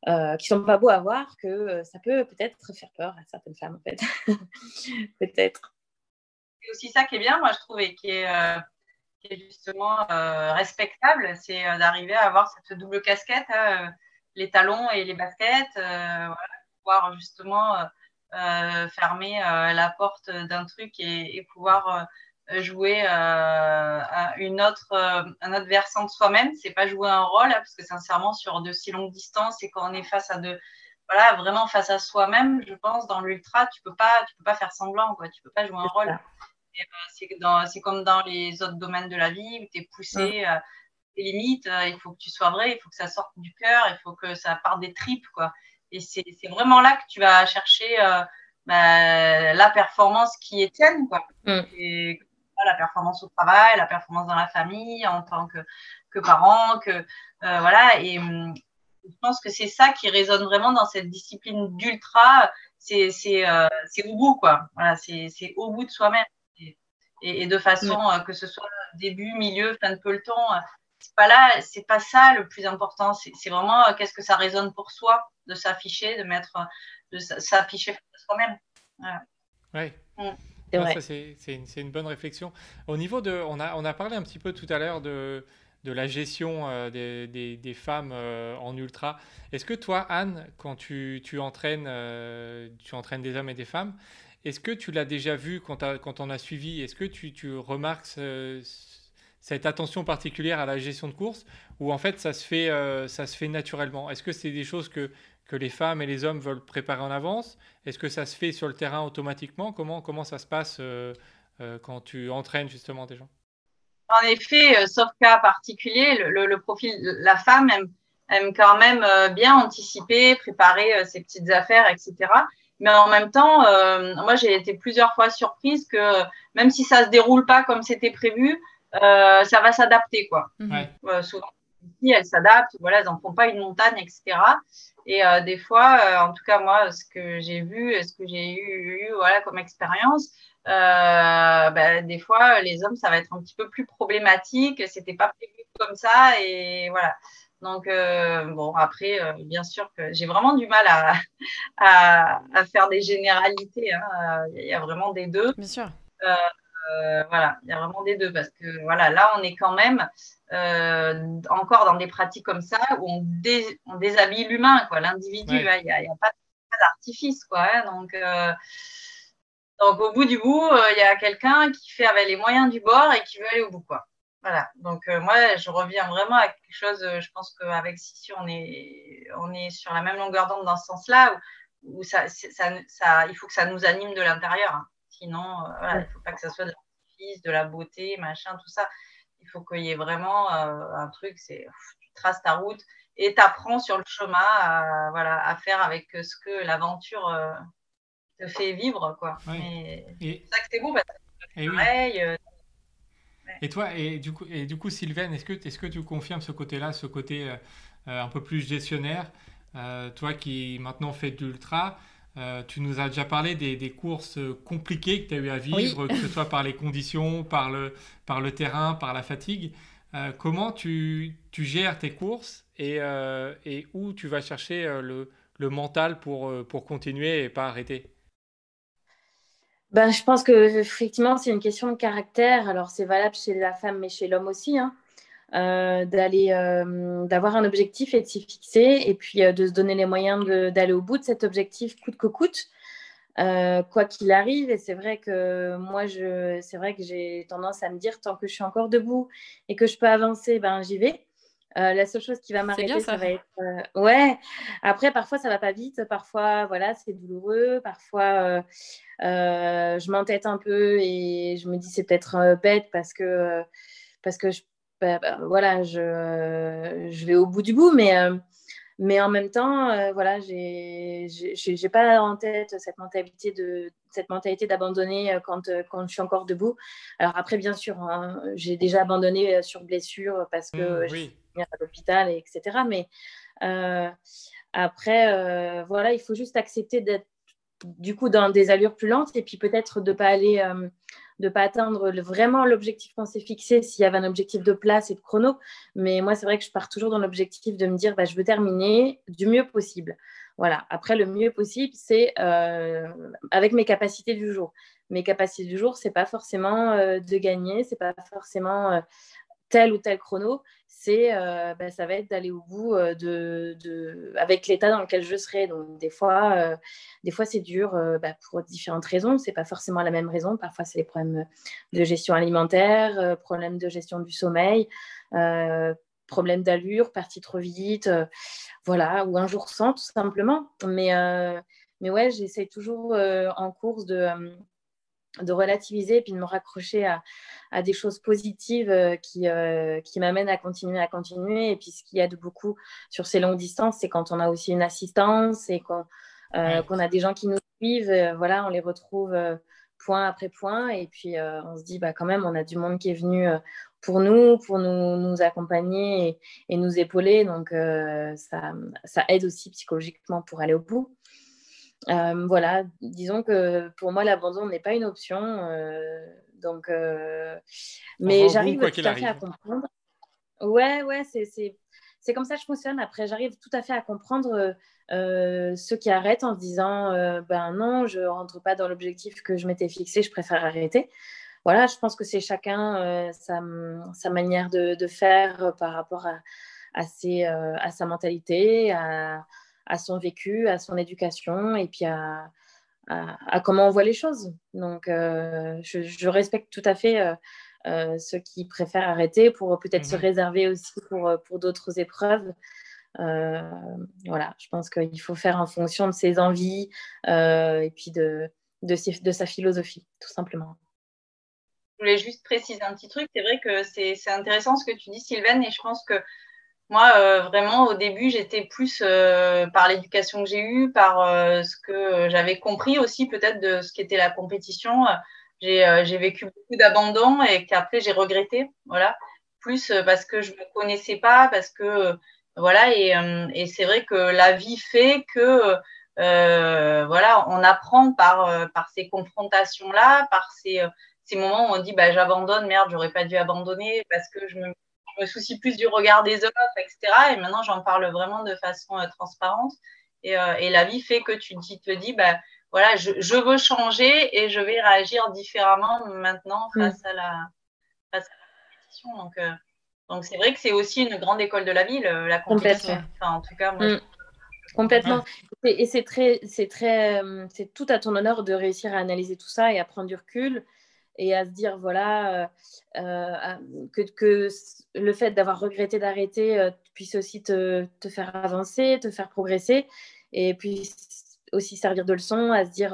euh, qui sont pas beaux à voir que ça peut peut-être faire peur à certaines femmes en fait. <laughs> peut-être. C'est aussi ça qui est bien, moi je trouve, et qui est euh, qui est justement euh, respectable, c'est euh, d'arriver à avoir cette double casquette, hein, euh, les talons et les baskets, voilà, pouvoir justement fermer la porte d'un truc et, et pouvoir jouer à une autre, un autre versant de soi-même. C'est pas jouer un rôle, hein, parce que sincèrement, sur de si longues distances et quand on est face à de, voilà, vraiment face à soi-même, je pense, dans l'ultra, tu peux pas, tu peux pas faire semblant, quoi. Tu peux pas jouer un rôle. C'est comme dans les autres domaines de la vie où tu es poussé à tes limites. Euh, il faut que tu sois vrai, il faut que ça sorte du cœur, il faut que ça parte des tripes. Quoi. Et c'est vraiment là que tu vas chercher euh, bah, la performance qui est tienne. Quoi. Mm. Et, la performance au travail, la performance dans la famille, en tant que, que parent. Que, euh, voilà. Et hum, je pense que c'est ça qui résonne vraiment dans cette discipline d'ultra. C'est au bout, quoi. Voilà, c'est au bout de soi-même et, de façon euh, que ce soit début, milieu, fin de peloton. Euh, c'est pas là, c'est pas ça le plus important. C'est vraiment euh, qu'est-ce que ça résonne pour soi de s'afficher, de mettre, de s'afficher soi-même. Oui. Mm. C'est une, une, bonne réflexion. Au niveau de, on a, on a parlé un petit peu tout à l'heure de, de la gestion des, des, des, femmes en ultra. Est-ce que toi, Anne, quand tu, tu entraînes, tu entraînes des hommes et des femmes, est-ce que tu l'as déjà vu quand, on a suivi? Est-ce que tu, remarques cette attention particulière à la gestion de course ou en fait ça se fait, euh, naturellement? Est-ce que c'est des choses que, les femmes et les hommes veulent préparer en avance? Est-ce que ça se fait sur le terrain automatiquement? Comment, ça se passe euh, euh, quand tu entraînes justement des gens? En effet, sauf cas particulier, le, profil, la femme aime quand même bien anticiper, préparer ses petites affaires, etc. Mais en même temps, euh, moi, j'ai été plusieurs fois surprise que même si ça se déroule pas comme c'était prévu, euh, ça va s'adapter, quoi. Mhm. Euh, souvent, elles s'adaptent, voilà, elles n'en font pas une montagne, etc. Et des fois, en tout cas, moi, ce que j'ai vu, ce que j'ai eu, voilà, comme expérience, bah, des fois, les hommes, ça va être un petit peu plus problématique. C'était pas prévu comme ça, et voilà. Donc, euh, bon, après, euh, bien sûr que j'ai vraiment du mal à, <laughs> à, faire des généralités. Hein. Il y a vraiment des deux. Bien sûr. Euh, voilà, il y a vraiment des deux parce que voilà, là, on est quand même encore dans des pratiques comme ça où on, on déshabille l'humain, quoi, l'individu. Il n'y a, a, pas, d'artifice, quoi. Hein. donc, donc, au bout du bout, il y a quelqu'un qui fait avec les moyens du bord et qui veut aller au bout, quoi. Voilà, donc euh, moi je reviens vraiment à quelque chose, euh, je pense qu'avec Sissi on est, on est sur la même longueur d'onde dans ce sens-là, où ça, ça, il faut que ça nous anime de l'intérieur. Hein. Sinon, il ne faut pas que ça soit de l'artifice, de la beauté, machin, tout ça. Il faut qu'il y ait vraiment un truc, c'est tu traces ta route et tu apprends sur le chemin à, voilà, à faire avec ce que l'aventure te fait vivre. Quoi. Et... C'est ça que c'est beau, parce que pareil. Et toi, et du coup, et du coup Sylvain, est-ce que, est que tu confirmes ce côté-là, ce côté euh, euh, un peu plus gestionnaire euh, Toi qui maintenant fais de l'ultra, tu nous as déjà parlé des, des courses compliquées que tu as eu à vivre, que ce soit par les <laughs> conditions, par le, par le terrain, par la fatigue. comment tu, tu, gères tes courses et, et, où tu vas chercher le, le mental pour, pour continuer et pas arrêter? Ben, je pense que effectivement c'est une question de caractère. Alors c'est valable chez la femme, mais chez l'homme aussi, hein. euh, d'aller, euh, d'avoir un objectif et de s'y fixer, et puis euh, de se donner les moyens d'aller au bout de cet objectif coûte que coûte, quoi qu'il arrive. Et c'est vrai que moi, je, c'est vrai que j'ai tendance à me dire tant que je suis encore debout et que je peux avancer, ben j'y vais. La seule chose qui va m'arrêter, ça. ça. va être. ouais. Après, parfois, ça va pas vite. Parfois, voilà, c'est douloureux. Parfois, euh, je m'entête un peu et je me dis c'est peut-être euh, bête parce que, parce que je, bah, bah, voilà, je, je, vais au bout du bout, mais, euh, mais en même temps, voilà, j'ai n'ai pas en tête cette mentalité de cette mentalité d'abandonner quand, quand je suis encore debout. Alors après, bien sûr, hein, j'ai déjà abandonné sur blessure parce que mmh, je à l'hôpital, etc. Mais après, voilà, il faut juste accepter d'être du coup dans des allures plus lentes et puis peut-être de pas aller euh, de pas atteindre vraiment l'objectif qu'on s'est fixé s'il y avait un objectif de place et de chrono. Mais moi c'est vrai que je pars toujours dans l'objectif de me dire bah, je veux terminer du mieux possible. Voilà. Après le mieux possible c'est euh, avec mes capacités du jour. Mes capacités du jour c'est pas forcément euh, de gagner c'est pas forcément tel ou tel chrono, c'est euh, bah, ça va être d'aller au bout euh, de, avec l'état dans lequel je serai. Donc des fois, euh, des fois c'est dur bah, pour différentes raisons. C'est pas forcément la même raison. Parfois c'est les problèmes de gestion alimentaire, problèmes de gestion du sommeil, problèmes d'allure, partie trop vite, voilà, ou un jour sans tout simplement. Mais mais ouais, j'essaie toujours en course de de relativiser et puis de me raccrocher à, à des choses positives euh, qui, euh, qui m'amènent à continuer, à continuer. Et puis ce qui aide beaucoup sur ces longues distances, c'est quand on a aussi une assistance et qu'on euh, a des gens qui nous suivent. voilà, on les retrouve point après point. Et puis on se dit, bah, quand même, on a du monde qui est venu pour nous, pour nous, nous accompagner et, et, nous épauler. Donc ça, ça aide aussi psychologiquement pour aller au bout. Euh, voilà, disons que pour moi, l'abandon n'est pas une option. Euh, donc, euh, mais j'arrive tout à fait à comprendre. Ouais, ouais, c'est comme ça que je fonctionne. Après, j'arrive tout à fait à comprendre ceux qui arrêtent en se disant ben non, je rentre pas dans l'objectif que je m'étais fixé, je préfère arrêter. Voilà, je pense que c'est chacun sa, sa, manière de, de, faire par rapport à, à, ses, à sa mentalité, à, à son vécu, à son éducation et puis à, à, comment on voit les choses. Donc, euh, je, respecte tout à fait euh, euh, ceux qui préfèrent arrêter pour peut-être se mhm. réserver aussi pour, pour d'autres épreuves. voilà, je pense qu'il faut faire en fonction de ses envies et puis de, de, de, sa philosophie, tout simplement. Je voulais juste préciser un petit truc. C'est vrai que c'est intéressant ce que tu dis, Sylvain, et je pense que moi, euh, vraiment, au début, j'étais plus euh, par l'éducation que j'ai eue, par euh, ce que j'avais compris aussi peut-être de ce qu'était la compétition. J'ai vécu beaucoup d'abandon et qu'après, j'ai regretté. Voilà. Plus parce que je ne me connaissais pas, parce que. voilà. Et, c'est vrai que la vie fait que. voilà, on apprend par, par ces confrontations-là, par ces, ces moments où on dit bah, j'abandonne, merde, j'aurais pas dû abandonner parce que je me je me soucie plus du regard des autres, etc. Et maintenant, j'en parle vraiment de façon euh, transparente. Euh, et, la vie fait que tu, te dis, bah, voilà, je, veux changer et je vais réagir différemment maintenant mm. face, à, la, compétition. Donc, euh, donc c'est vrai que c'est aussi une grande école de la vie, la compétition. Enfin, en tout cas, moi, mm. Complètement. Et, c'est très, c'est très, c'est tout à ton honneur de réussir à analyser tout ça et à prendre du recul et à se dire voilà euh, euh, que, le fait d'avoir regretté d'arrêter euh, puisse aussi te, te, faire avancer, te faire progresser et puis aussi servir de leçon, à se dire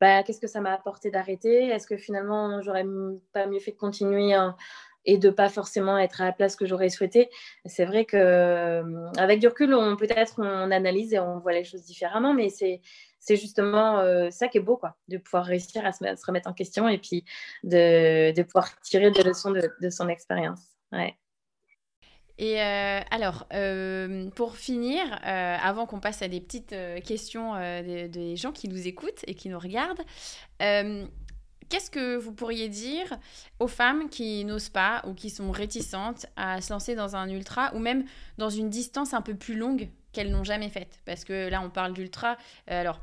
bah, qu'est-ce que ça m'a apporté d'arrêter? Est-ce que finalement, j'aurais pas mieux fait de continuer hein, et de pas forcément être à la place que j'aurais souhaité? C'est vrai que avec du recul, on peut-être on analyse et on voit les choses différemment, mais c'est c'est justement ça qui est beau, quoi, de pouvoir réussir à se, remettre en question et puis de, pouvoir tirer des leçons de, son expérience. Et euh, alors, euh, pour finir, euh, avant qu'on passe à des petites questions des, gens qui nous écoutent et qui nous regardent, qu'est-ce que vous pourriez dire aux femmes qui n'osent pas ou qui sont réticentes à se lancer dans un ultra ou même dans une distance un peu plus longue qu'elles n'ont jamais faite? Parce que là, on parle d'ultra. alors,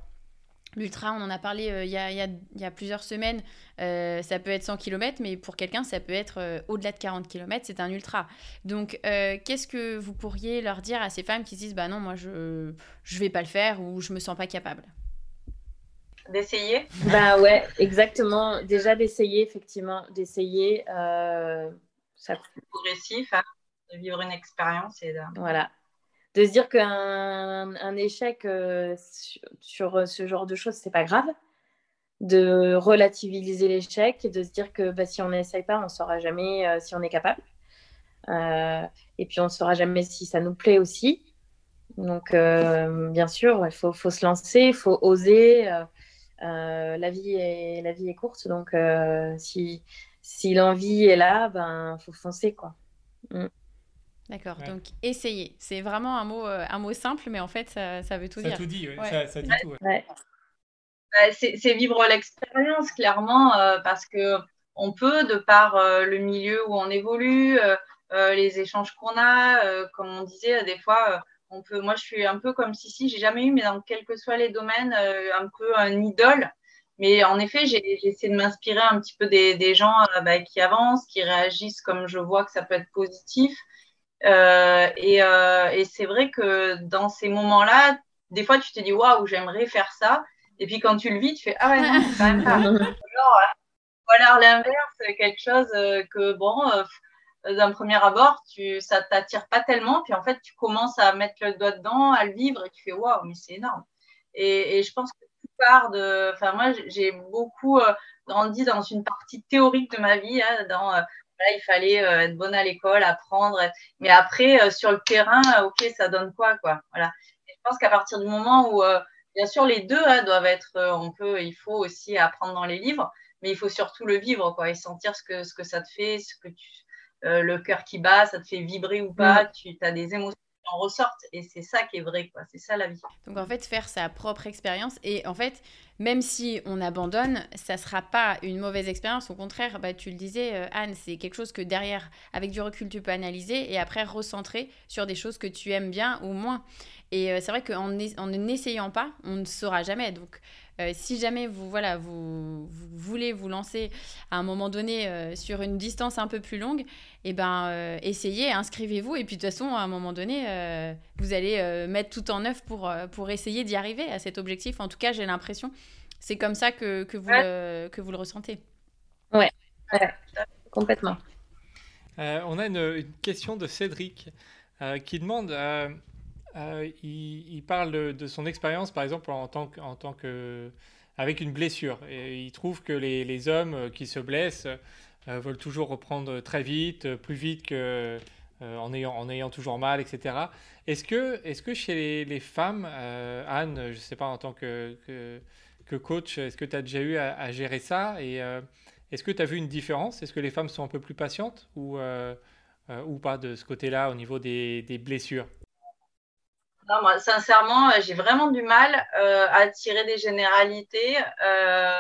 L'ultra, on en a parlé euh, il, y a, plusieurs semaines, euh, ça peut être 100 km, mais pour quelqu'un, ça peut être euh, au-delà de 40 km, c'est un ultra. Donc, qu'est-ce que vous pourriez leur dire à ces femmes qui disent, bah non, moi, je ne vais pas le faire ou je me sens pas capable? D'essayer? Bah ouais, exactement. Déjà d'essayer, effectivement, d'essayer. ça... progressif, hein, de vivre une expérience et de... Voilà, de se dire qu'un un échec euh, sur, ce genre de choses, c'est pas grave. De relativiser l'échec et de se dire que bah, si on n'essaye pas, on ne saura jamais euh, si on est capable. Euh, et puis on ne saura jamais si ça nous plaît aussi. Donc, bien sûr, il faut, faut, se lancer, il faut oser. la, vie est, la vie est courte, donc si, si l'envie est là, ben faut foncer quoi. Mm. D'accord, donc essayer. C'est vraiment un mot, euh, un mot simple, mais en fait, ça, ça veut tout dire. Ça tout dit, Ça, ça, dit tout. Bah, c'est vivre l'expérience, clairement, euh, parce que on peut, de par euh, le milieu où on évolue, les échanges qu'on a, comme on disait, des fois, on peut. Moi, je suis un peu comme si, si, j'ai jamais eu, mais dans quels que soient les domaines, un peu un idole. Mais en effet, j'ai essayé de m'inspirer un petit peu des, des gens bah, qui avancent, qui réagissent comme je vois que ça peut être positif. Euh, et, euh, et c'est vrai que dans ces moments-là, des fois, tu te dis waouh, j'aimerais faire ça. Et puis quand tu le vis, tu fais ah ouais, non, c'est quand même pas. <laughs> ou alors l'inverse, quelque chose euh, que bon, d'un premier abord, tu, ça t'attire pas tellement. Puis en fait, tu commences à mettre le doigt dedans, à le vivre et tu fais waouh, mais c'est énorme. Et, et, je pense que tout part de. Enfin, moi, j'ai beaucoup grandi dans une partie théorique de ma vie, hein, dans il fallait euh, être bonne à l'école, apprendre. Mais après, euh, sur le terrain, euh, ok, ça donne quoi, quoi. Voilà. je pense qu'à partir du moment où, bien sûr, les deux hein, doivent être, on peut, il faut aussi apprendre dans les livres, mais il faut surtout le vivre, quoi, et sentir ce que, ce que ça te fait, ce que tu, le cœur qui bat, ça te fait vibrer ou pas, mm. tu as des émotions en ressortent, et c'est ça qui est vrai, quoi. C'est ça la vie. Donc en fait, faire sa propre expérience, et en fait, même si on abandonne, ça sera pas une mauvaise expérience. Au contraire, bah, tu le disais, euh, Anne, c'est quelque chose que derrière, avec du recul, tu peux analyser et après recentrer sur des choses que tu aimes bien ou moins. Et euh, c'est vrai qu'en en n'essayant pas, on ne saura jamais. Donc, euh, si jamais vous, voilà, vous, voulez vous lancer à un moment donné sur une distance un peu plus longue, eh ben, essayez, inscrivez-vous. Et puis, de toute façon, à un moment donné, vous allez mettre tout en œuvre pour, pour essayer d'y arriver à cet objectif. En tout cas, j'ai l'impression. C'est comme ça que, que, vous le, que vous le ressentez. Ouais, complètement. on a une, question de Cédric qui demande euh, il, parle de, son expérience, par exemple, en tant que, avec une blessure. Il trouve que les, hommes qui se blessent euh, veulent toujours reprendre très vite, plus vite que euh, en, ayant, toujours mal, etc. Est-ce que, chez les, femmes, Anne, je ne sais pas, en tant que, coach, est-ce que tu as déjà eu à, gérer ça? Et est-ce que tu as vu une différence? Est-ce que les femmes sont un peu plus patientes ou, ou pas de ce côté-là au niveau des blessures? Non, moi, sincèrement, euh, j'ai vraiment du mal euh, à tirer des généralités. Euh,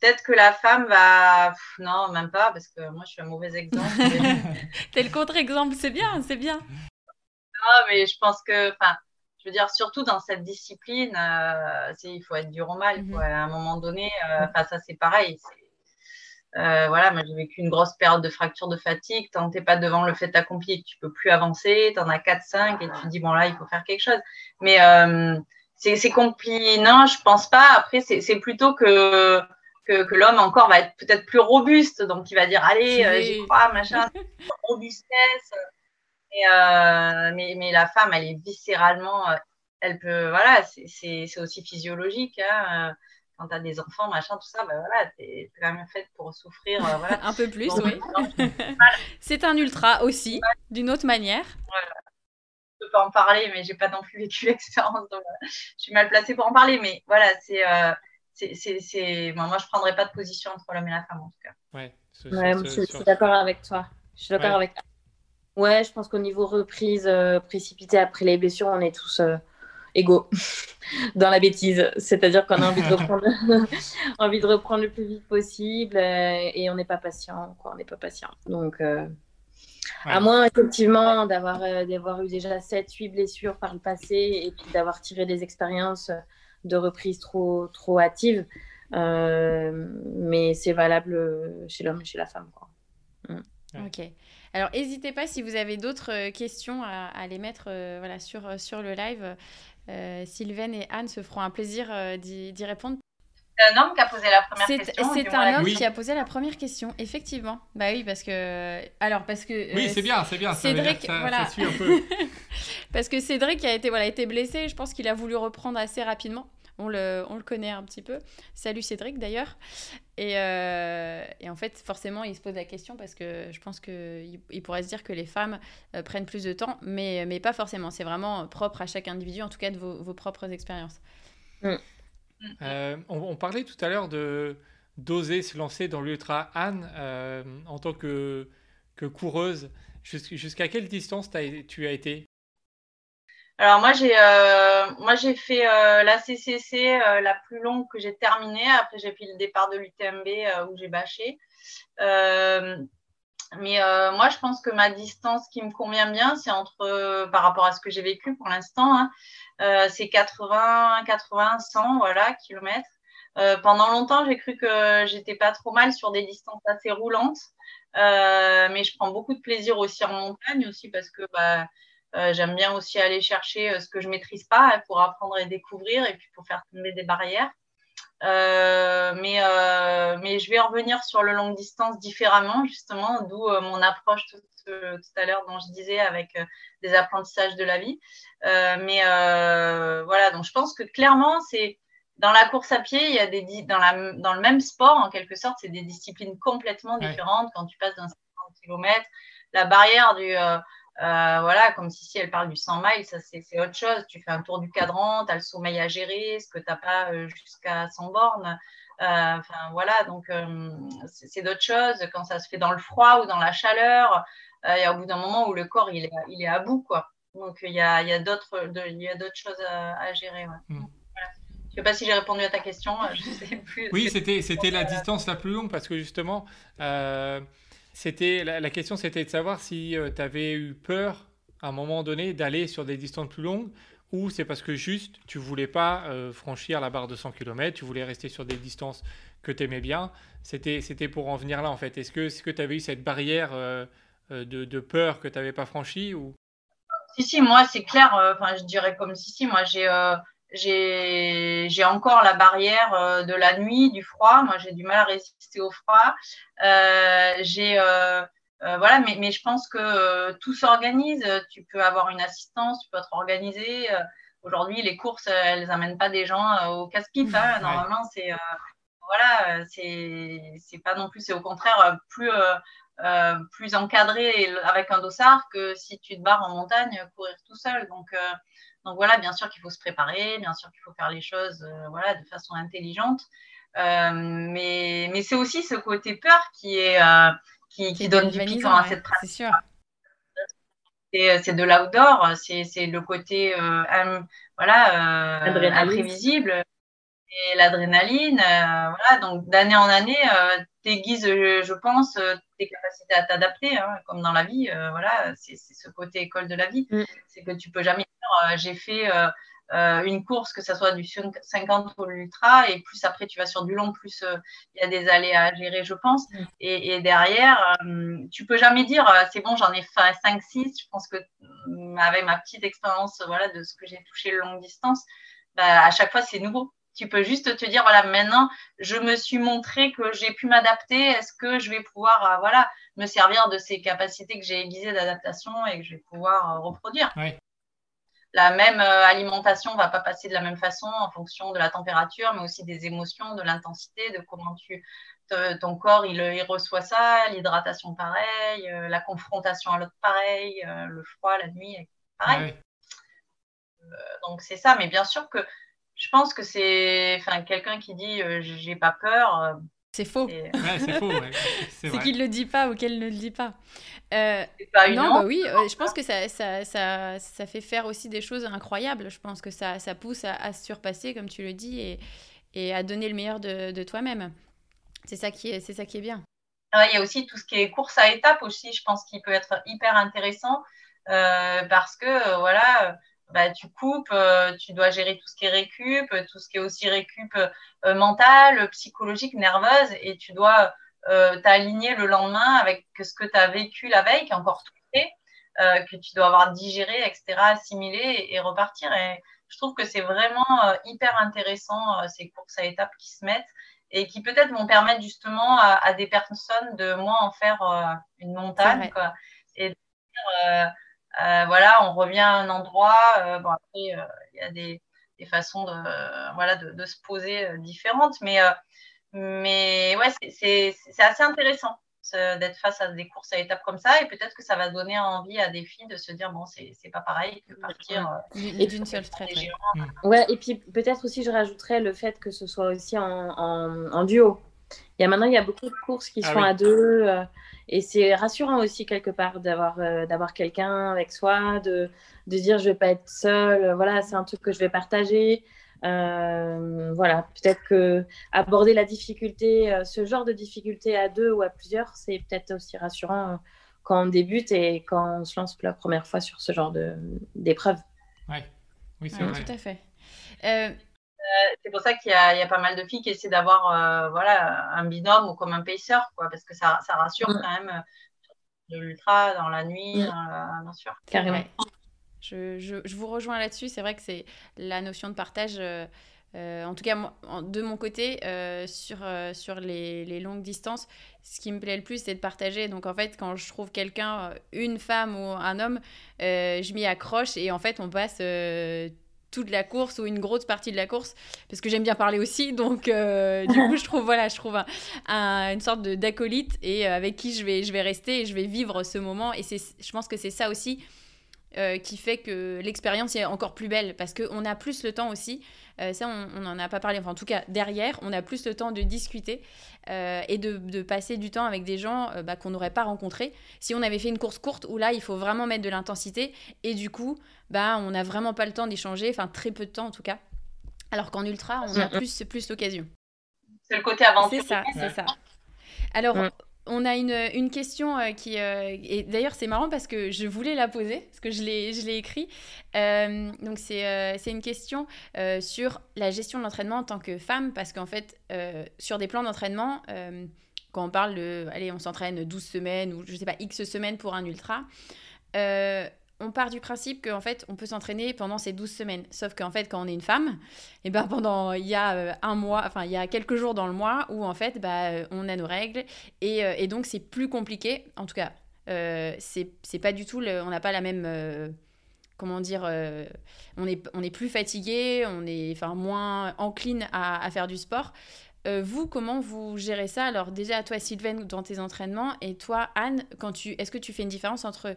peut-être que la femme va. non, même pas, parce que moi, je suis un mauvais exemple. <laughs> T'es le contre-exemple, c'est bien, c'est bien. Non, mais je pense que. Enfin, je veux dire, surtout dans cette discipline, il faut être dur au mal. Mhm. À un moment donné, ça, c'est pareil. Euh, voilà, moi j'ai vécu une grosse période de fracture de fatigue. Tant t'es pas devant le fait accompli et que tu peux plus avancer, tu en as 4-5 et tu te dis bon là il faut faire quelque chose. Mais euh, c'est compliqué. Non, je pense pas. Après c'est plutôt que que, l'homme encore va être peut-être plus robuste, donc il va dire allez euh, j'y crois machin, <laughs> robustesse. mais, mais la femme elle est viscéralement elle peut, voilà, c'est aussi physiologique. Hein, quand tu as des enfants, machin, tout ça, ben voilà, tu es quand même faite pour souffrir. voilà. <laughs> un peu plus, oui. <laughs> c'est un ultra aussi, d'une autre manière. Voilà peux pas en parler, mais j'ai pas non plus vécu <laughs> l'expérience, donc je suis mal placée pour en parler. Mais voilà, c'est, c'est, moi, je prendrais pas de position entre l'homme et la femme en tout cas. Ouais, je, suis d'accord avec toi. Je suis d'accord avec toi. Ouais, je pense qu'au niveau reprise euh, précipitée après les blessures, on est tous euh, égaux <laughs> dans la bêtise. C'est-à-dire qu'on a envie de <laughs> reprendre, <laughs> envie de reprendre le plus vite possible euh, et on n'est pas patient. Quoi, on n'est pas patient. Donc, à moins effectivement d'avoir d'avoir eu déjà 7-8 blessures par le passé et puis d'avoir tiré des expériences de reprise trop, trop hâtive. mais c'est valable chez l'homme et chez la femme. Quoi. Mm. Ok. Alors, n'hésitez pas si vous avez d'autres euh, questions à, les mettre euh, voilà, sur, euh, sur le live. Euh, Sylvaine et Anne se feront un plaisir d'y répondre. C'est un homme qui a posé la première question. C'est un homme qui a posé la première question, effectivement. Bah oui, parce que. Alors, parce que. Oui, c'est bien, c'est bien. Cédric, ça, voilà. Ça suit un peu. <laughs> parce que Cédric a été, voilà, été blessé. Je pense qu'il a voulu reprendre assez rapidement. On le, on le, connaît un petit peu. Salut Cédric d'ailleurs. Et, euh, et, en fait, forcément, il se pose la question parce que je pense qu'il il pourrait se dire que les femmes euh, prennent plus de temps, mais, mais pas forcément. C'est vraiment propre à chaque individu, en tout cas de vos, vos propres expériences. Mm. Euh, on, parlait tout à l'heure de d'oser se lancer dans l'ultra Anne en tant que, que coureuse. Jusqu'à quelle distance as, tu as été? Alors moi j'ai euh, moi j'ai fait euh, la CCC euh, la plus longue que j'ai terminée. Après j'ai fait le départ de l'UTMB où j'ai bâché. mais moi je pense que ma distance qui me convient bien, c'est entre par rapport à ce que j'ai vécu pour l'instant, hein, c'est 80 80 100 voilà kilomètres. pendant longtemps j'ai cru que j'étais pas trop mal sur des distances assez roulantes, mais je prends beaucoup de plaisir aussi en montagne aussi parce que bah, euh, j'aime bien aussi aller chercher euh, ce que je maîtrise pas hein, pour apprendre et découvrir et puis pour faire tomber des barrières. Euh, mais, mais je vais revenir sur le longue distance différemment, justement, d'où mon approche tout, tout, à l'heure dont je disais avec des apprentissages de la vie. mais voilà, donc je pense que clairement, c'est dans la course à pied, il y a des dans, la, dans le même sport, en quelque sorte, c'est des disciplines complètement différentes. Quand tu passes d'un 50 km, la barrière du euh, voilà, comme si, elle parle du 100 miles, ça c'est autre chose. Tu fais un tour du cadran, tu as le sommeil à gérer, ce que tu n'as pas euh, jusqu'à 100 bornes. Euh, enfin voilà, donc c'est d'autres choses. Quand ça se fait dans le froid ou dans la chaleur, il y a au bout d'un moment où le corps il est, il est à bout. Quoi. Donc il y a, y a d'autres choses à, à gérer. Hmm. Je ne sais pas si j'ai répondu à ta question. Je sais plus. Oui, c'était la distance la plus longue parce que justement, c'était la, question, c'était de savoir si euh, tu avais eu peur à un moment donné d'aller sur des distances plus longues ou c'est parce que juste tu voulais pas euh, franchir la barre de 100 km, tu voulais rester sur des distances que tu aimais bien. C'était, pour en venir là en fait. Est-ce que, que tu avais eu cette barrière euh, de, peur que tu n'avais pas franchie ou... Si, si, moi c'est clair, je dirais comme si, si, moi j'ai j'ai encore la barrière euh, de la nuit, du froid. Moi, j'ai du mal à résister au froid. Euh, j'ai euh, voilà, mais, mais, je pense que tout s'organise. Tu peux avoir une assistance, tu peux être organisé. Aujourd'hui, les courses, elles n'amènent pas des gens au casse-pipe. Hein. Normalement, c'est voilà, c'est pas non plus, c'est au contraire plus plus encadré avec un dossard que si tu te barres en montagne courir tout seul. Donc donc voilà, bien sûr qu'il faut se préparer, bien sûr qu'il faut faire les choses euh, voilà, de façon intelligente. Euh, mais, mais c'est aussi ce côté peur qui, est, euh, qui, qui donne du piquant à cette pratique. C'est sûr. C'est de l'outdoor, c'est le côté voilà, imprévisible et l'adrénaline. voilà, donc d'année en année, t'aiguises, je pense, tes capacités à t'adapter, hein, comme dans la vie. voilà, c'est ce côté école de la vie. Mm. C'est que tu peux jamais euh, j'ai fait euh, euh, une course, que ce soit du 50 ou l'ultra, et plus après tu vas sur du long, plus il y a des allées à gérer, je pense. Mm. Et, derrière, tu peux jamais dire c'est bon, j'en ai fait 5-6. Je pense que mm, avec ma petite expérience voilà, de ce que j'ai touché longue distance, bah, à chaque fois c'est nouveau. Tu peux juste te dire voilà maintenant je me suis montré que j'ai pu m'adapter. Est-ce que je vais pouvoir voilà me servir de ces capacités que j'ai aiguisées d'adaptation et que je vais pouvoir reproduire? La même alimentation ne va pas passer de la même façon en fonction de la température, mais aussi des émotions, de l'intensité, de comment tu, ton corps il, reçoit ça, l'hydratation pareil, la confrontation à l'autre pareil, le froid, la nuit pareil. donc c'est ça, mais bien sûr que je pense que c'est enfin, quelqu'un qui dit j'ai pas peur c'est faux. c'est faux. <laughs> C'est qu'il ne le dit pas ou qu'elle ne le dit pas. Euh, pas non, bah oui, euh, je pense que ça, ça, ça, ça, fait faire aussi des choses incroyables. Je pense que ça, ça pousse à, se surpasser, comme tu le dis, et, et à donner le meilleur de, de toi-même. C'est ça, qui est, c'est ça qui est bien. il y a aussi tout ce qui est course à étapes aussi, je pense qu'il peut être hyper intéressant euh, parce que, voilà, bah, tu coupes, euh, tu dois gérer tout ce qui est récup, tout ce qui est aussi récup euh, mental, psychologique, nerveuse, et tu dois euh, t'aligner le lendemain avec ce que tu as vécu la veille, qui est encore tout fait, que tu dois avoir digéré, etc., assimilé et, repartir. Et je trouve que c'est vraiment hyper intéressant ces courses à étapes qui se mettent et qui peut-être vont permettre justement à, des personnes de moins en faire une montagne. Quoi, et de dire, euh, voilà, on revient à un endroit. Euh, bon, après, euh, il y a des, façons de, voilà, de, se poser différentes, mais, mais ouais, c'est assez intéressant d'être face à des courses à étapes comme ça et peut-être que ça va donner envie à des filles de se dire bon c'est pas pareil que partir et d'une seule traite mm. ouais. et puis peut-être aussi je rajouterais le fait que ce soit aussi en, en, duo il y a maintenant il y a beaucoup de courses qui ah sont à deux et c'est rassurant aussi quelque part d'avoir euh, d'avoir quelqu'un avec soi, de, de dire je vais pas être seule. Voilà, c'est un truc que je vais partager. Euh, voilà, peut-être que aborder la difficulté, euh, ce genre de difficulté à deux ou à plusieurs, c'est peut-être aussi rassurant quand on débute et quand on se lance pour la première fois sur ce genre d'épreuve. Ouais. Oui, c'est vrai. Tout à fait. Euh, c'est pour ça qu'il y, a pas mal de filles qui essaient d'avoir euh, voilà, un binôme ou comme un pacer, quoi, parce que ça, ça rassure mm. quand même euh, de l'ultra dans la nuit, mm. bien sûr. Carrément. Je, je, je, vous rejoins là-dessus. C'est vrai que c'est la notion de partage. en tout cas, de mon côté, sur, sur les, les, longues distances, ce qui me plaît le plus, c'est de partager. Donc, en fait, quand je trouve quelqu'un, une femme ou un homme, je m'y accroche et en fait, on passe toute la course ou une grosse partie de la course parce que j'aime bien parler aussi donc euh, du coup je trouve voilà je trouve un, une sorte d'acolyte et euh, avec qui je vais je vais rester et je vais vivre ce moment et je pense que c'est ça aussi euh, qui fait que l'expérience est encore plus belle parce qu'on a plus le temps aussi. Euh, ça, on n'en a pas parlé. Enfin, en tout cas, derrière, on a plus le temps de discuter euh, et de, passer du temps avec des gens bah, qu'on n'aurait pas rencontrés. Si on avait fait une course courte où là, il faut vraiment mettre de l'intensité et du coup, bah, on n'a vraiment pas le temps d'échanger, enfin très peu de temps en tout cas. Alors qu'en ultra, on a plus, plus l'occasion. C'est le côté aventure. C'est ça, c'est ça. Alors, on a une, une question euh, qui... Euh, et d'ailleurs, c'est marrant parce que je voulais la poser, parce que je l'ai écrit. Euh, donc, c'est une question sur la gestion de l'entraînement en tant que femme, parce qu'en fait, sur des plans d'entraînement, quand on parle de... Allez, on s'entraîne 12 semaines ou je sais pas, X semaines pour un ultra on part du principe qu'en fait, on peut s'entraîner pendant ces 12 semaines. Sauf qu'en fait, quand on est une femme, et eh ben pendant, il y a euh, un mois, enfin, il y a quelques jours dans le mois où en fait, bah, euh, on a nos règles. Et, euh, et donc, c'est plus compliqué. En tout cas, c'est pas du tout, on n'a pas la même comment dire, on, est, on est plus fatigué, on est enfin, moins encline à, faire du sport. vous, comment vous gérez ça? Alors déjà, toi, Sylvain, dans tes entraînements, et toi, Anne, quand tu, est-ce que tu fais une différence entre euh,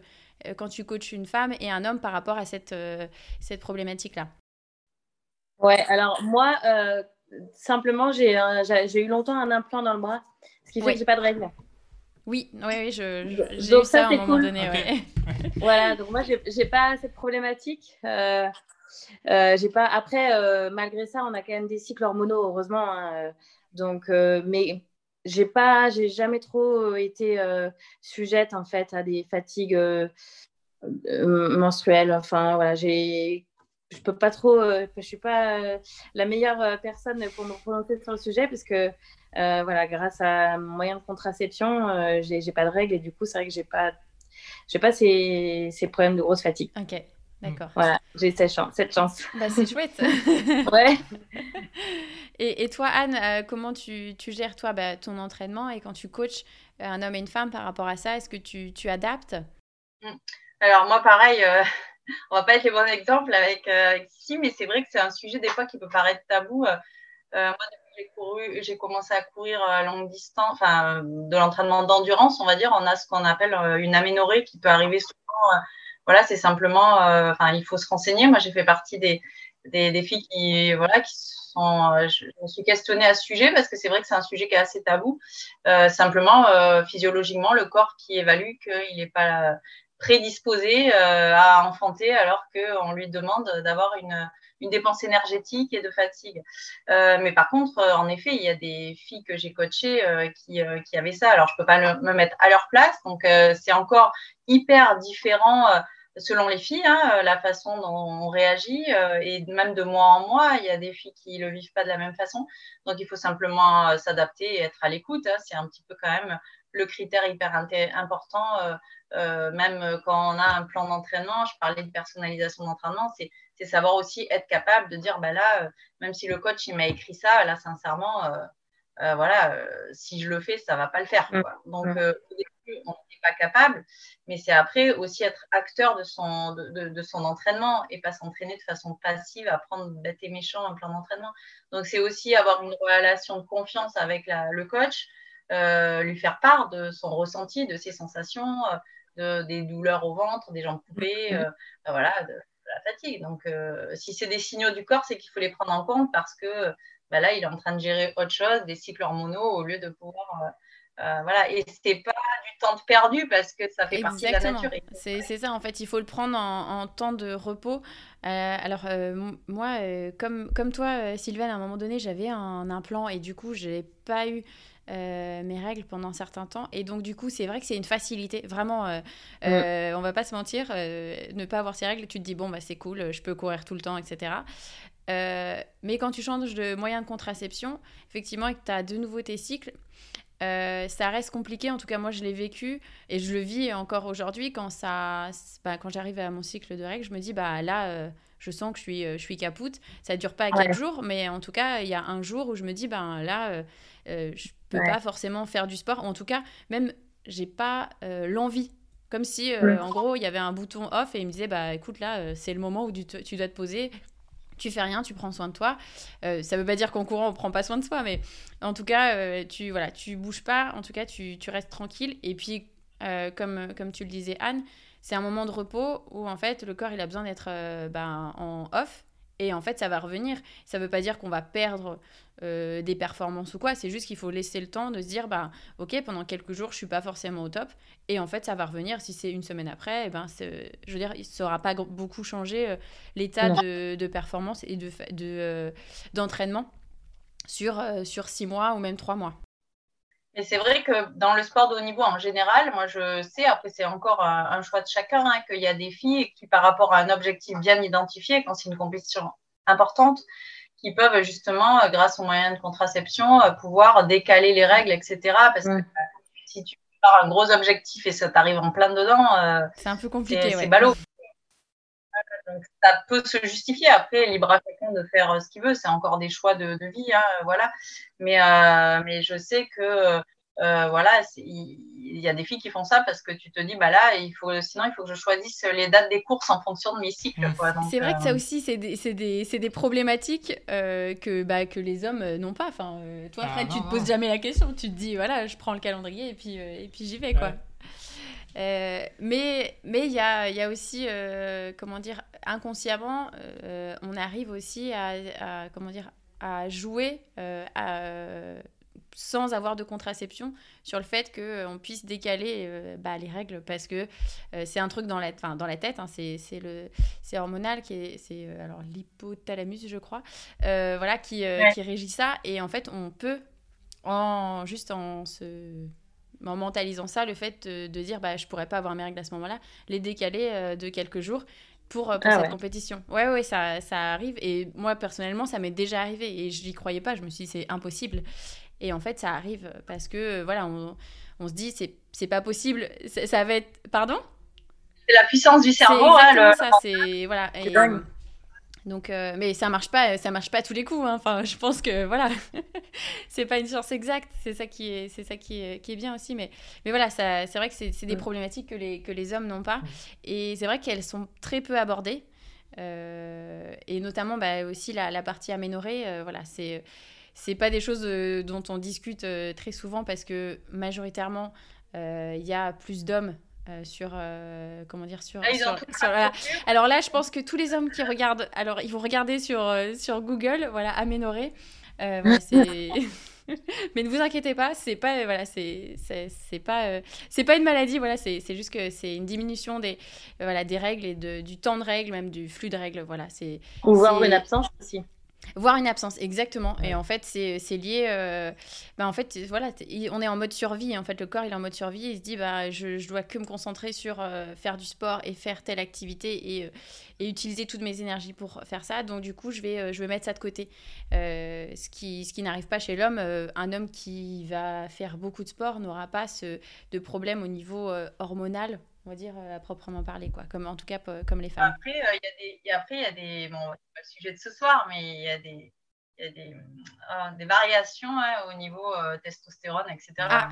quand tu coaches une femme et un homme par rapport à cette, euh, cette problématique-là Ouais, alors moi, euh, simplement, j'ai eu longtemps un implant dans le bras, ce qui fait que j'ai pas de règles. Oui, oui, oui, j'ai eu ça, à un moment donné. <laughs> voilà, donc moi, j'ai pas cette problématique. Euh, j'ai pas. Après, malgré ça, on a quand même des cycles hormonaux, heureusement. Hein, donc, mais j'ai pas, j'ai jamais trop été sujette en fait à des fatigues menstruelles. Enfin voilà, j'ai, je peux pas trop, je suis pas la meilleure personne pour me prononcer sur le sujet parce que voilà, grâce à mon moyen de contraception, j'ai, pas de règles et du coup c'est vrai que j'ai pas, j'ai pas ces, ces problèmes de grosse fatigue. Ok. D'accord. Voilà, j'ai cette chance. Cette chance. <laughs> Bah, c'est chouette. <laughs> ouais. <laughs> Et, et, toi, Anne, euh, comment tu, tu, gères toi bah, ton entraînement et quand tu coaches un homme et une femme par rapport à ça, est-ce que tu, tu adaptes? Mmh. Alors moi, pareil, euh, on va pas être les bons exemples avec, avec mais c'est vrai que c'est un sujet des fois qui peut paraître tabou. moi, j'ai commencé à courir à longue distance, enfin, de l'entraînement d'endurance, on va dire. On a ce qu'on appelle une aménorrhée qui peut arriver souvent. Voilà, c'est simplement, enfin, il faut se renseigner. Moi, j'ai fait partie des, des, filles qui, voilà, qui sont. je, me suis questionnée à ce sujet parce que c'est vrai que c'est un sujet qui est assez tabou. Euh, simplement, euh, physiologiquement, le corps qui évalue qu'il n'est pas prédisposé euh, à enfanter alors qu'on lui demande d'avoir une, une dépense énergétique et de fatigue. Euh, mais par contre, euh, en effet, il y a des filles que j'ai coachées qui, qui, avaient ça. Alors, je ne peux pas me mettre à leur place. Donc, c'est encore hyper différent selon les filles, hein, euh, la façon dont on réagit, euh, et même de mois en mois, il y a des filles qui ne le vivent pas de la même façon. Donc, il faut simplement euh, s'adapter et être à l'écoute. Hein. C'est un petit peu quand même le critère hyper important, même quand on a un plan d'entraînement. Je parlais de personnalisation d'entraînement, c'est savoir aussi être capable de dire, bah là, même si le coach il m'a écrit ça, là, sincèrement, voilà, si je le fais, ça ne va pas le faire. Mmh. Donc, on n'est pas capable, mais c'est après aussi être acteur de son, de, son entraînement et pas s'entraîner de façon passive, apprendre bête et méchant un plan d'entraînement. Donc c'est aussi avoir une relation de confiance avec le coach, euh, lui faire part de son ressenti, de ses sensations, euh, de, des douleurs au ventre, des jambes coupées, mm-hmm. euh, ben voilà, de, la fatigue. Donc si c'est des signaux du corps, c'est qu'il faut les prendre en compte parce que ben là, il est en train de gérer autre chose, des cycles hormonaux, au lieu de pouvoir euh, voilà, et c'est pas du temps perdu parce que ça fait partie de la nature. C'est, ça, en fait, il faut le prendre en, temps de repos. Euh, alors, euh, moi, comme, comme toi, Sylvain, à un moment donné, j'avais un implant et du coup, je n'ai pas eu mes règles pendant un certain temps. Et donc, du coup, c'est vrai que c'est une facilité. Vraiment, mm. on va pas se mentir, ne pas avoir ses règles, tu te dis, bon, bah, c'est cool, je peux courir tout le temps, etc. mais quand tu changes de moyen de contraception, effectivement, et que tu as de nouveau tes cycles, euh, ça reste compliqué, en tout cas moi je l'ai vécu et je le vis encore aujourd'hui quand ça, bah, quand j'arrive à mon cycle de règles, je me dis bah là euh, je sens que je suis, euh, je suis capoute. Ça dure pas quatre jours, mais en tout cas il y a un jour où je me dis ben là je peux pas forcément faire du sport. En tout cas même j'ai pas l'envie. Comme si, en gros, il y avait un bouton off et il me disait, bah écoute, là, c'est le moment où tu, tu dois te poser, tu fais rien, tu prends soin de toi. Euh, ça veut pas dire qu'en courant, on prend pas soin de soi, mais en tout cas, euh, tu voilà, tu bouges pas, en tout cas, tu, restes tranquille. Et puis, euh, comme, tu le disais, Anne, c'est un moment de repos où en fait, le corps, il a besoin d'être ben, en off et en fait, ça va revenir. Ça ne veut pas dire qu'on va perdre euh, des performances ou quoi. C'est juste qu'il faut laisser le temps de se dire, bah, ok, pendant quelques jours, je suis pas forcément au top. Et en fait, ça va revenir. Si c'est une semaine après, eh ben, je veux dire, il ne pas beaucoup changé euh, l'état de, performance et de, de, euh, d'entraînement sur, sur six mois ou même trois mois. Mais c'est vrai que dans le sport de haut niveau en général, moi je sais, après c'est encore un, choix de chacun, hein, qu'il y a des filles qui par rapport à un objectif bien identifié, quand c'est une compétition importante, qui peuvent justement, euh, grâce aux moyens de contraception, euh, pouvoir décaler les règles, etc. Parce que bah, si tu pars un gros objectif et ça t'arrive en plein dedans, euh, c'est un peu compliqué. C'est ballot. Donc, ça peut se justifier. Après, libre à chacun de faire euh, ce qu'il veut. C'est encore des choix de, vie, hein, voilà. Mais, euh, mais je sais que euh, voilà, il y, a des filles qui font ça parce que tu te dis, bah là, il faut, sinon, il faut que je choisisse les dates des courses en fonction de mes cycles. C'est vrai que ça aussi, c'est des, des, des, problématiques que, bah, que les hommes n'ont pas. Enfin, toi, ah, Fred, tu te poses jamais la question. Tu te dis, voilà, je prends le calendrier et puis, et puis j'y vais, quoi. Euh, mais mais il y a, y a, aussi, euh, comment dire, inconsciemment, euh, on arrive aussi à, comment dire, à jouer sans avoir de contraception sur le fait qu'on puisse décaler bah, les règles parce que c'est un truc dans la, dans la tête, hein, c'est hormonal, est, c'est alors l'hypothalamus, je crois, voilà, qui, qui régit ça. Et en fait, on peut, en, juste en se en mentalisant ça, le fait de, dire bah, je pourrais pas avoir mes règles à ce moment-là, les décaler euh, de quelques jours pour, euh, pour ah cette compétition. Ouais, ouais, ça, ça arrive. Et moi, personnellement, ça m'est déjà arrivé et je n'y croyais pas. Je me suis dit, c'est impossible. Et en fait, ça arrive parce que, voilà, on, on se dit, c'est pas possible. Ça va être. Pardon? C'est la puissance du cerveau. C'est hein, ça. C'est. Voilà. Donc, euh, mais ça marche pas, ça marche pas tous les coups. Hein. Enfin, je pense que voilà, <laughs> c'est pas une science exacte. C'est ça qui est, c'est ça qui est, qui est bien aussi. Mais, mais voilà, ça, c'est vrai que c'est, des problématiques que les, que les hommes n'ont pas. Et c'est vrai qu'elles sont très peu abordées. Euh, et notamment bah, aussi la, la partie aménorée. Euh, voilà, c'est, c'est pas des choses dont on discute très souvent parce que majoritairement il y a plus d'hommes euh, sur euh, comment dire sur, ah, alors là je pense que tous les hommes qui regardent alors ils vont regarder sur euh, sur Google voilà aménorrhée <laughs> <laughs> mais ne vous inquiétez pas c'est pas voilà c'est c'est pas c'est pas une maladie voilà c'est juste que c'est une diminution des voilà des règles et de, du temps de règles même du flux de règles voilà c'est ou voir une absence aussi Voir une absence, exactement. Et en fait, c'est lié. Euh, bah, en fait, voilà, on est en mode survie. En fait, le corps, il est en mode survie. Il se dit, bah, je, je dois que me concentrer sur euh, faire du sport et faire telle activité et, euh, et, utiliser toutes mes énergies pour faire ça. Donc, du coup, je vais, je vais mettre ça de côté. ce qui, ce qui n'arrive pas chez l'homme. un homme qui va faire beaucoup de sport n'aura pas ce, de problème au niveau hormonal on va dire, euh, à proprement parler, quoi. Comme, en tout cas, comme les femmes. Après, euh, il y, a des. Bon, c'est pas le sujet de ce soir, mais il y a des il y a des, euh, des variations hein, au niveau euh, testostérone, etc. Ah,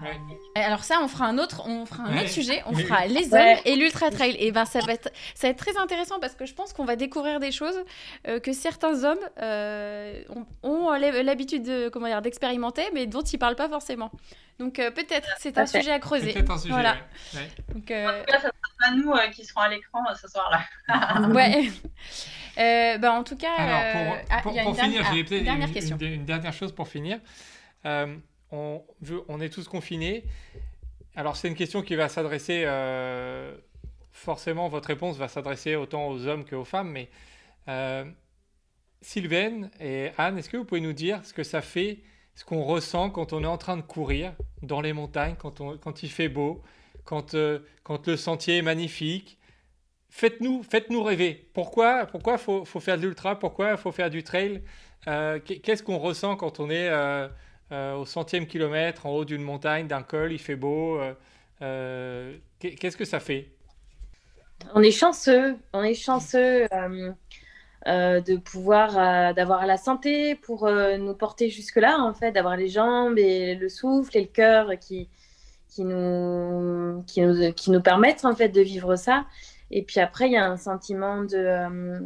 alors ça, on fera un autre, on fera un autre sujet, on fera les hommes et l'ultra trail. Et ben ça va être, ça va être très intéressant parce que je pense qu'on va découvrir des choses euh, que certains hommes ont, ont l'habitude de, comment dire, d'expérimenter, mais dont ils parlent pas forcément. Donc peut-être c'est un sujet à creuser. Peut-être un sujet. Voilà. Donc, En tout cas, ça sera pas nous qui serons à l'écran ce soir-là. <laughs> ouais. Euh, bah, en tout cas, Alors, pour, euh, finir, j'ai peut-être une, dernière chose pour finir. Euh, on, on, est tous confinés. Alors, c'est une question qui va s'adresser, forcément, votre réponse va s'adresser autant aux hommes qu'aux femmes, mais Sylvaine et Anne, est-ce que vous pouvez nous dire ce que ça fait, ce qu'on ressent quand on est en train de courir dans les montagnes, quand, il fait beau, quand, quand le sentier est magnifique, faites-nous faites -nous rêver. Pourquoi pourquoi faut, faire de l'ultra? Pourquoi faut faire du trail? Euh, Qu'est-ce qu'on ressent quand on est euh, euh, au centième kilomètre, en haut d'une montagne, d'un col, il fait beau Qu'est-ce que ça fait? On est chanceux. On est chanceux de pouvoir, d'avoir la santé pour nous porter jusque-là, en fait, d'avoir les jambes et le souffle et le cœur qui, qui, nous, qui, nous, qui nous permettent, en fait, de vivre ça. Et puis après, il y a un sentiment de, euh,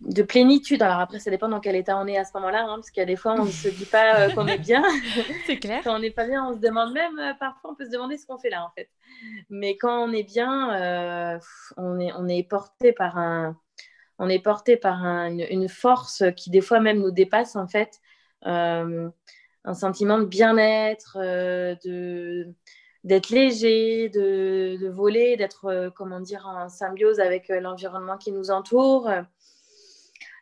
de plénitude. Alors après, ça dépend dans quel état on est à ce moment-là, hein, parce qu'il y a des fois, on ne se dit pas euh, qu'on est bien. <laughs> C'est <laughs> clair. quand on n'est pas bien, on se demande même, euh, parfois, on peut se demander ce qu'on fait là, en fait. Mais quand on est bien, on, est, on est porté par un... On est porté par une, une, force qui des fois même nous dépasse en fait, un sentiment de bien-être, de, d'être léger, de, voler, d'être, euh, comment dire, en symbiose avec euh, l'environnement qui nous entoure.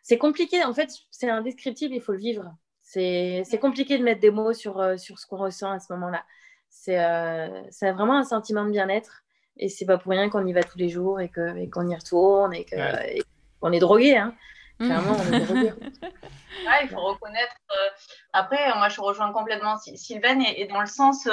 C'est compliqué, en fait, c'est indescriptible, il faut le vivre. C'est compliqué de mettre des mots sur, euh, sur ce qu'on ressent à ce moment-là. C'est vraiment un sentiment de bien-être et c'est pas pour rien qu'on y va tous les jours et qu'on y retourne et qu'on est drogué. Hein. Clairement, on est drogué. <laughs> il faut reconnaître. après, moi, je rejoins complètement Sylvain et, dans le sens,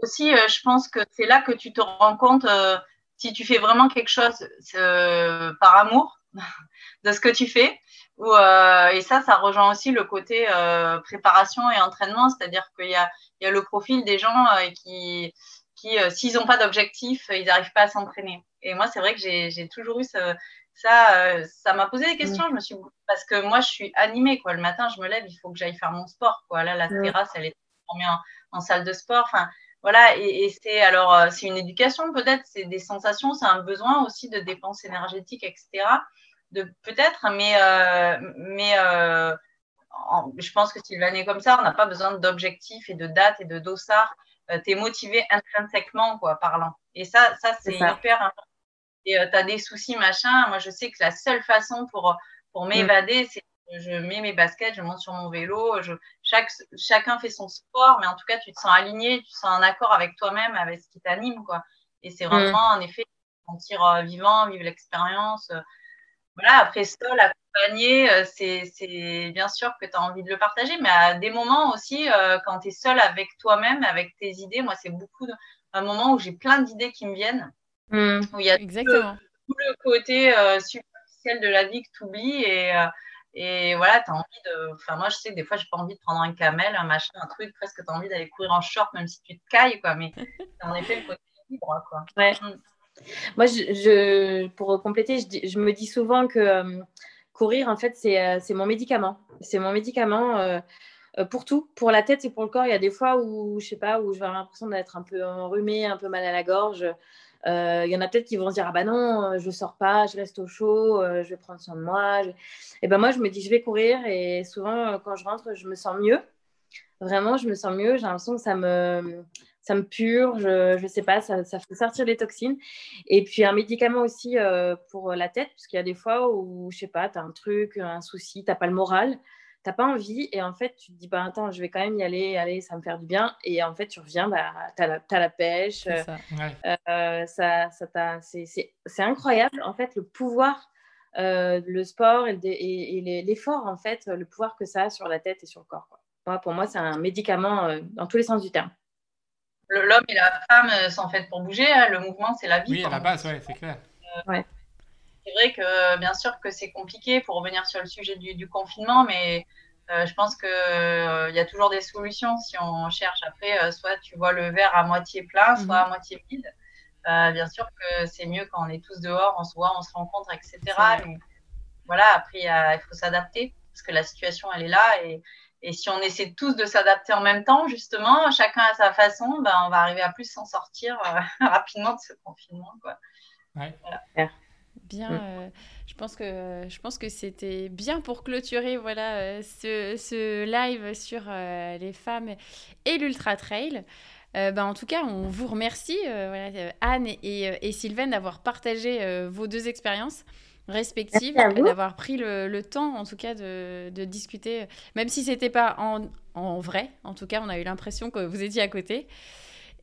aussi, euh, je pense que c'est là que tu te rends compte euh, si tu fais vraiment quelque chose euh, par amour <laughs> de ce que tu fais. Ou, et ça, ça rejoint aussi le côté préparation et entraînement, c'est-à-dire qu'il y a, y a, le profil des gens qui, qui s'ils n'ont pas d'objectif, ils n'arrivent pas à s'entraîner. Et moi, c'est vrai que j'ai toujours eu ça. Ça m'a posé des questions. Je me suis parce que moi, je suis animée. Quoi. Le matin, je me lève, il faut que j'aille faire mon sport. Quoi. Là, la terrasse, elle est transformée en, en salle de sport. Enfin, voilà, et, c'est alors euh, c'est une éducation peut-être, c'est des sensations, c'est un besoin aussi de dépenses énergétiques, etc. De peut-être, mais euh, mais euh, je pense que Sylvain est comme ça, on n'a pas besoin d'objectifs et de dates et de dossards. tu es motivé intrinsèquement, quoi, parlant. Et ça, ça c'est hyper important. Et tu as des soucis, machin. Moi, je sais que la seule façon pour, pour mm. m'évader, c'est je mets mes baskets, je monte sur mon vélo, je, chaque, chacun fait son sport, mais en tout cas, tu te sens aligné, tu te sens en accord avec toi-même, avec ce qui t'anime, quoi. Et c'est vraiment, mm. en effet, sentir euh, vivant, vivre l'expérience. Euh. voilà, après, seul, accompagné, euh, c'est bien sûr que tu as envie de le partager, mais à des moments aussi, quand tu es seul avec toi-même, avec tes idées, moi, c'est beaucoup un moment où j'ai plein d'idées qui me viennent, mm. où il y a Exactement. Tout, le, côté super l'essentiel de la vie que tu oublies et, et voilà, tu as envie de. Enfin, moi, je sais que des fois, j'ai pas envie de prendre un camel, un machin, un truc, presque tu as envie d'aller courir en short, même si tu te cailles, quoi. Mais <laughs> en effet le côté libre, quoi. Ouais. Mm. Moi, je, pour compléter, je, je, me dis souvent que euh, courir, en fait, c'est mon médicament. C'est mon médicament euh, euh, pour tout, pour la tête et pour le corps. Il y a des fois où, je sais pas, où je vais avoir l'impression d'être un peu enrhumée, un peu mal à la gorge. Il y en a peut-être qui vont se dire ah bah non je sors pas je reste au chaud je vais prendre soin de moi et ben moi je me dis je vais courir et souvent quand je rentre je me sens mieux. Vraiment je me sens mieux. J'ai l'impression que ça me ça me purge, je ne sais pas, ça, ça, fait sortir les toxines. Et puis un médicament aussi euh, pour la tête, parce qu'il y a des fois où, je sais pas, tu as un truc, un souci, tu n'as pas le moral, tu n'as pas envie, et en fait, tu te dis, bah attends, je vais quand même y aller, allez, ça me faire du bien. Et en fait, tu reviens, bah, tu as, la pêche. Ça. Euh, c'est incroyable, en fait, le pouvoir. Euh, le sport et, et, l'effort, en fait, le pouvoir que ça a sur la tête et sur le corps. Moi, pour moi, c'est un médicament dans tous les sens du terme l'homme et la femme euh, sont faits pour bouger. Hein. Le mouvement, c'est la vie. Oui, à la base, ouais, c'est clair. Euh, c'est vrai que bien sûr que c'est compliqué pour revenir sur le sujet du, confinement, mais euh, je pense qu'il il y a toujours des solutions si on cherche. Après, soit tu vois le verre à moitié plein, soit à mhm. moitié vide. bien sûr que c'est mieux quand on est tous dehors, on se voit, on se rencontre, etc. Mais voilà, après, il faut s'adapter parce que la situation, elle est là et et si on essaie tous de s'adapter en même temps, justement, chacun à sa façon, ben, on va arriver à plus s'en sortir euh, <laughs> rapidement de ce confinement. Quoi. Bien, mm. euh, je pense que je pense que c'était bien pour clôturer voilà euh, ce, ce, live sur les femmes et l'ultra trail. Ben, en tout cas, on vous remercie, Anne et, et, et Sylvain, d'avoir partagé vos deux expériences respectives d'avoir pris le, temps, en tout cas, de, discuter, même si c'était pas en, en, vrai. En tout cas, on a eu l'impression que vous étiez à côté.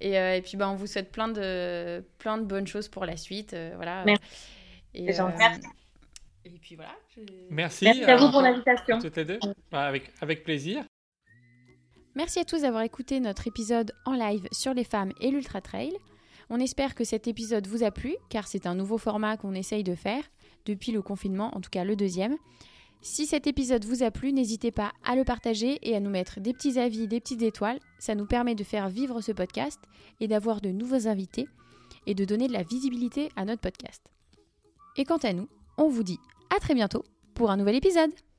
Et, euh, et puis, bah, on vous souhaite plein de, plein de bonnes choses pour la suite. Euh, voilà. Merci. Et, euh, et puis voilà. Merci, Merci à vous pour l'invitation. Toutes les deux. Bah, avec, avec plaisir. Merci à tous d'avoir écouté notre épisode en live sur les femmes et l'ultra trail. On espère que cet épisode vous a plu, car c'est un nouveau format qu'on essaye de faire depuis le confinement, en tout cas le deuxième. Si cet épisode vous a plu, n'hésitez pas à le partager et à nous mettre des petits avis, des petites étoiles. Ça nous permet de faire vivre ce podcast et d'avoir de nouveaux invités et de donner de la visibilité à notre podcast. Et quant à nous, on vous dit à très bientôt pour un nouvel épisode.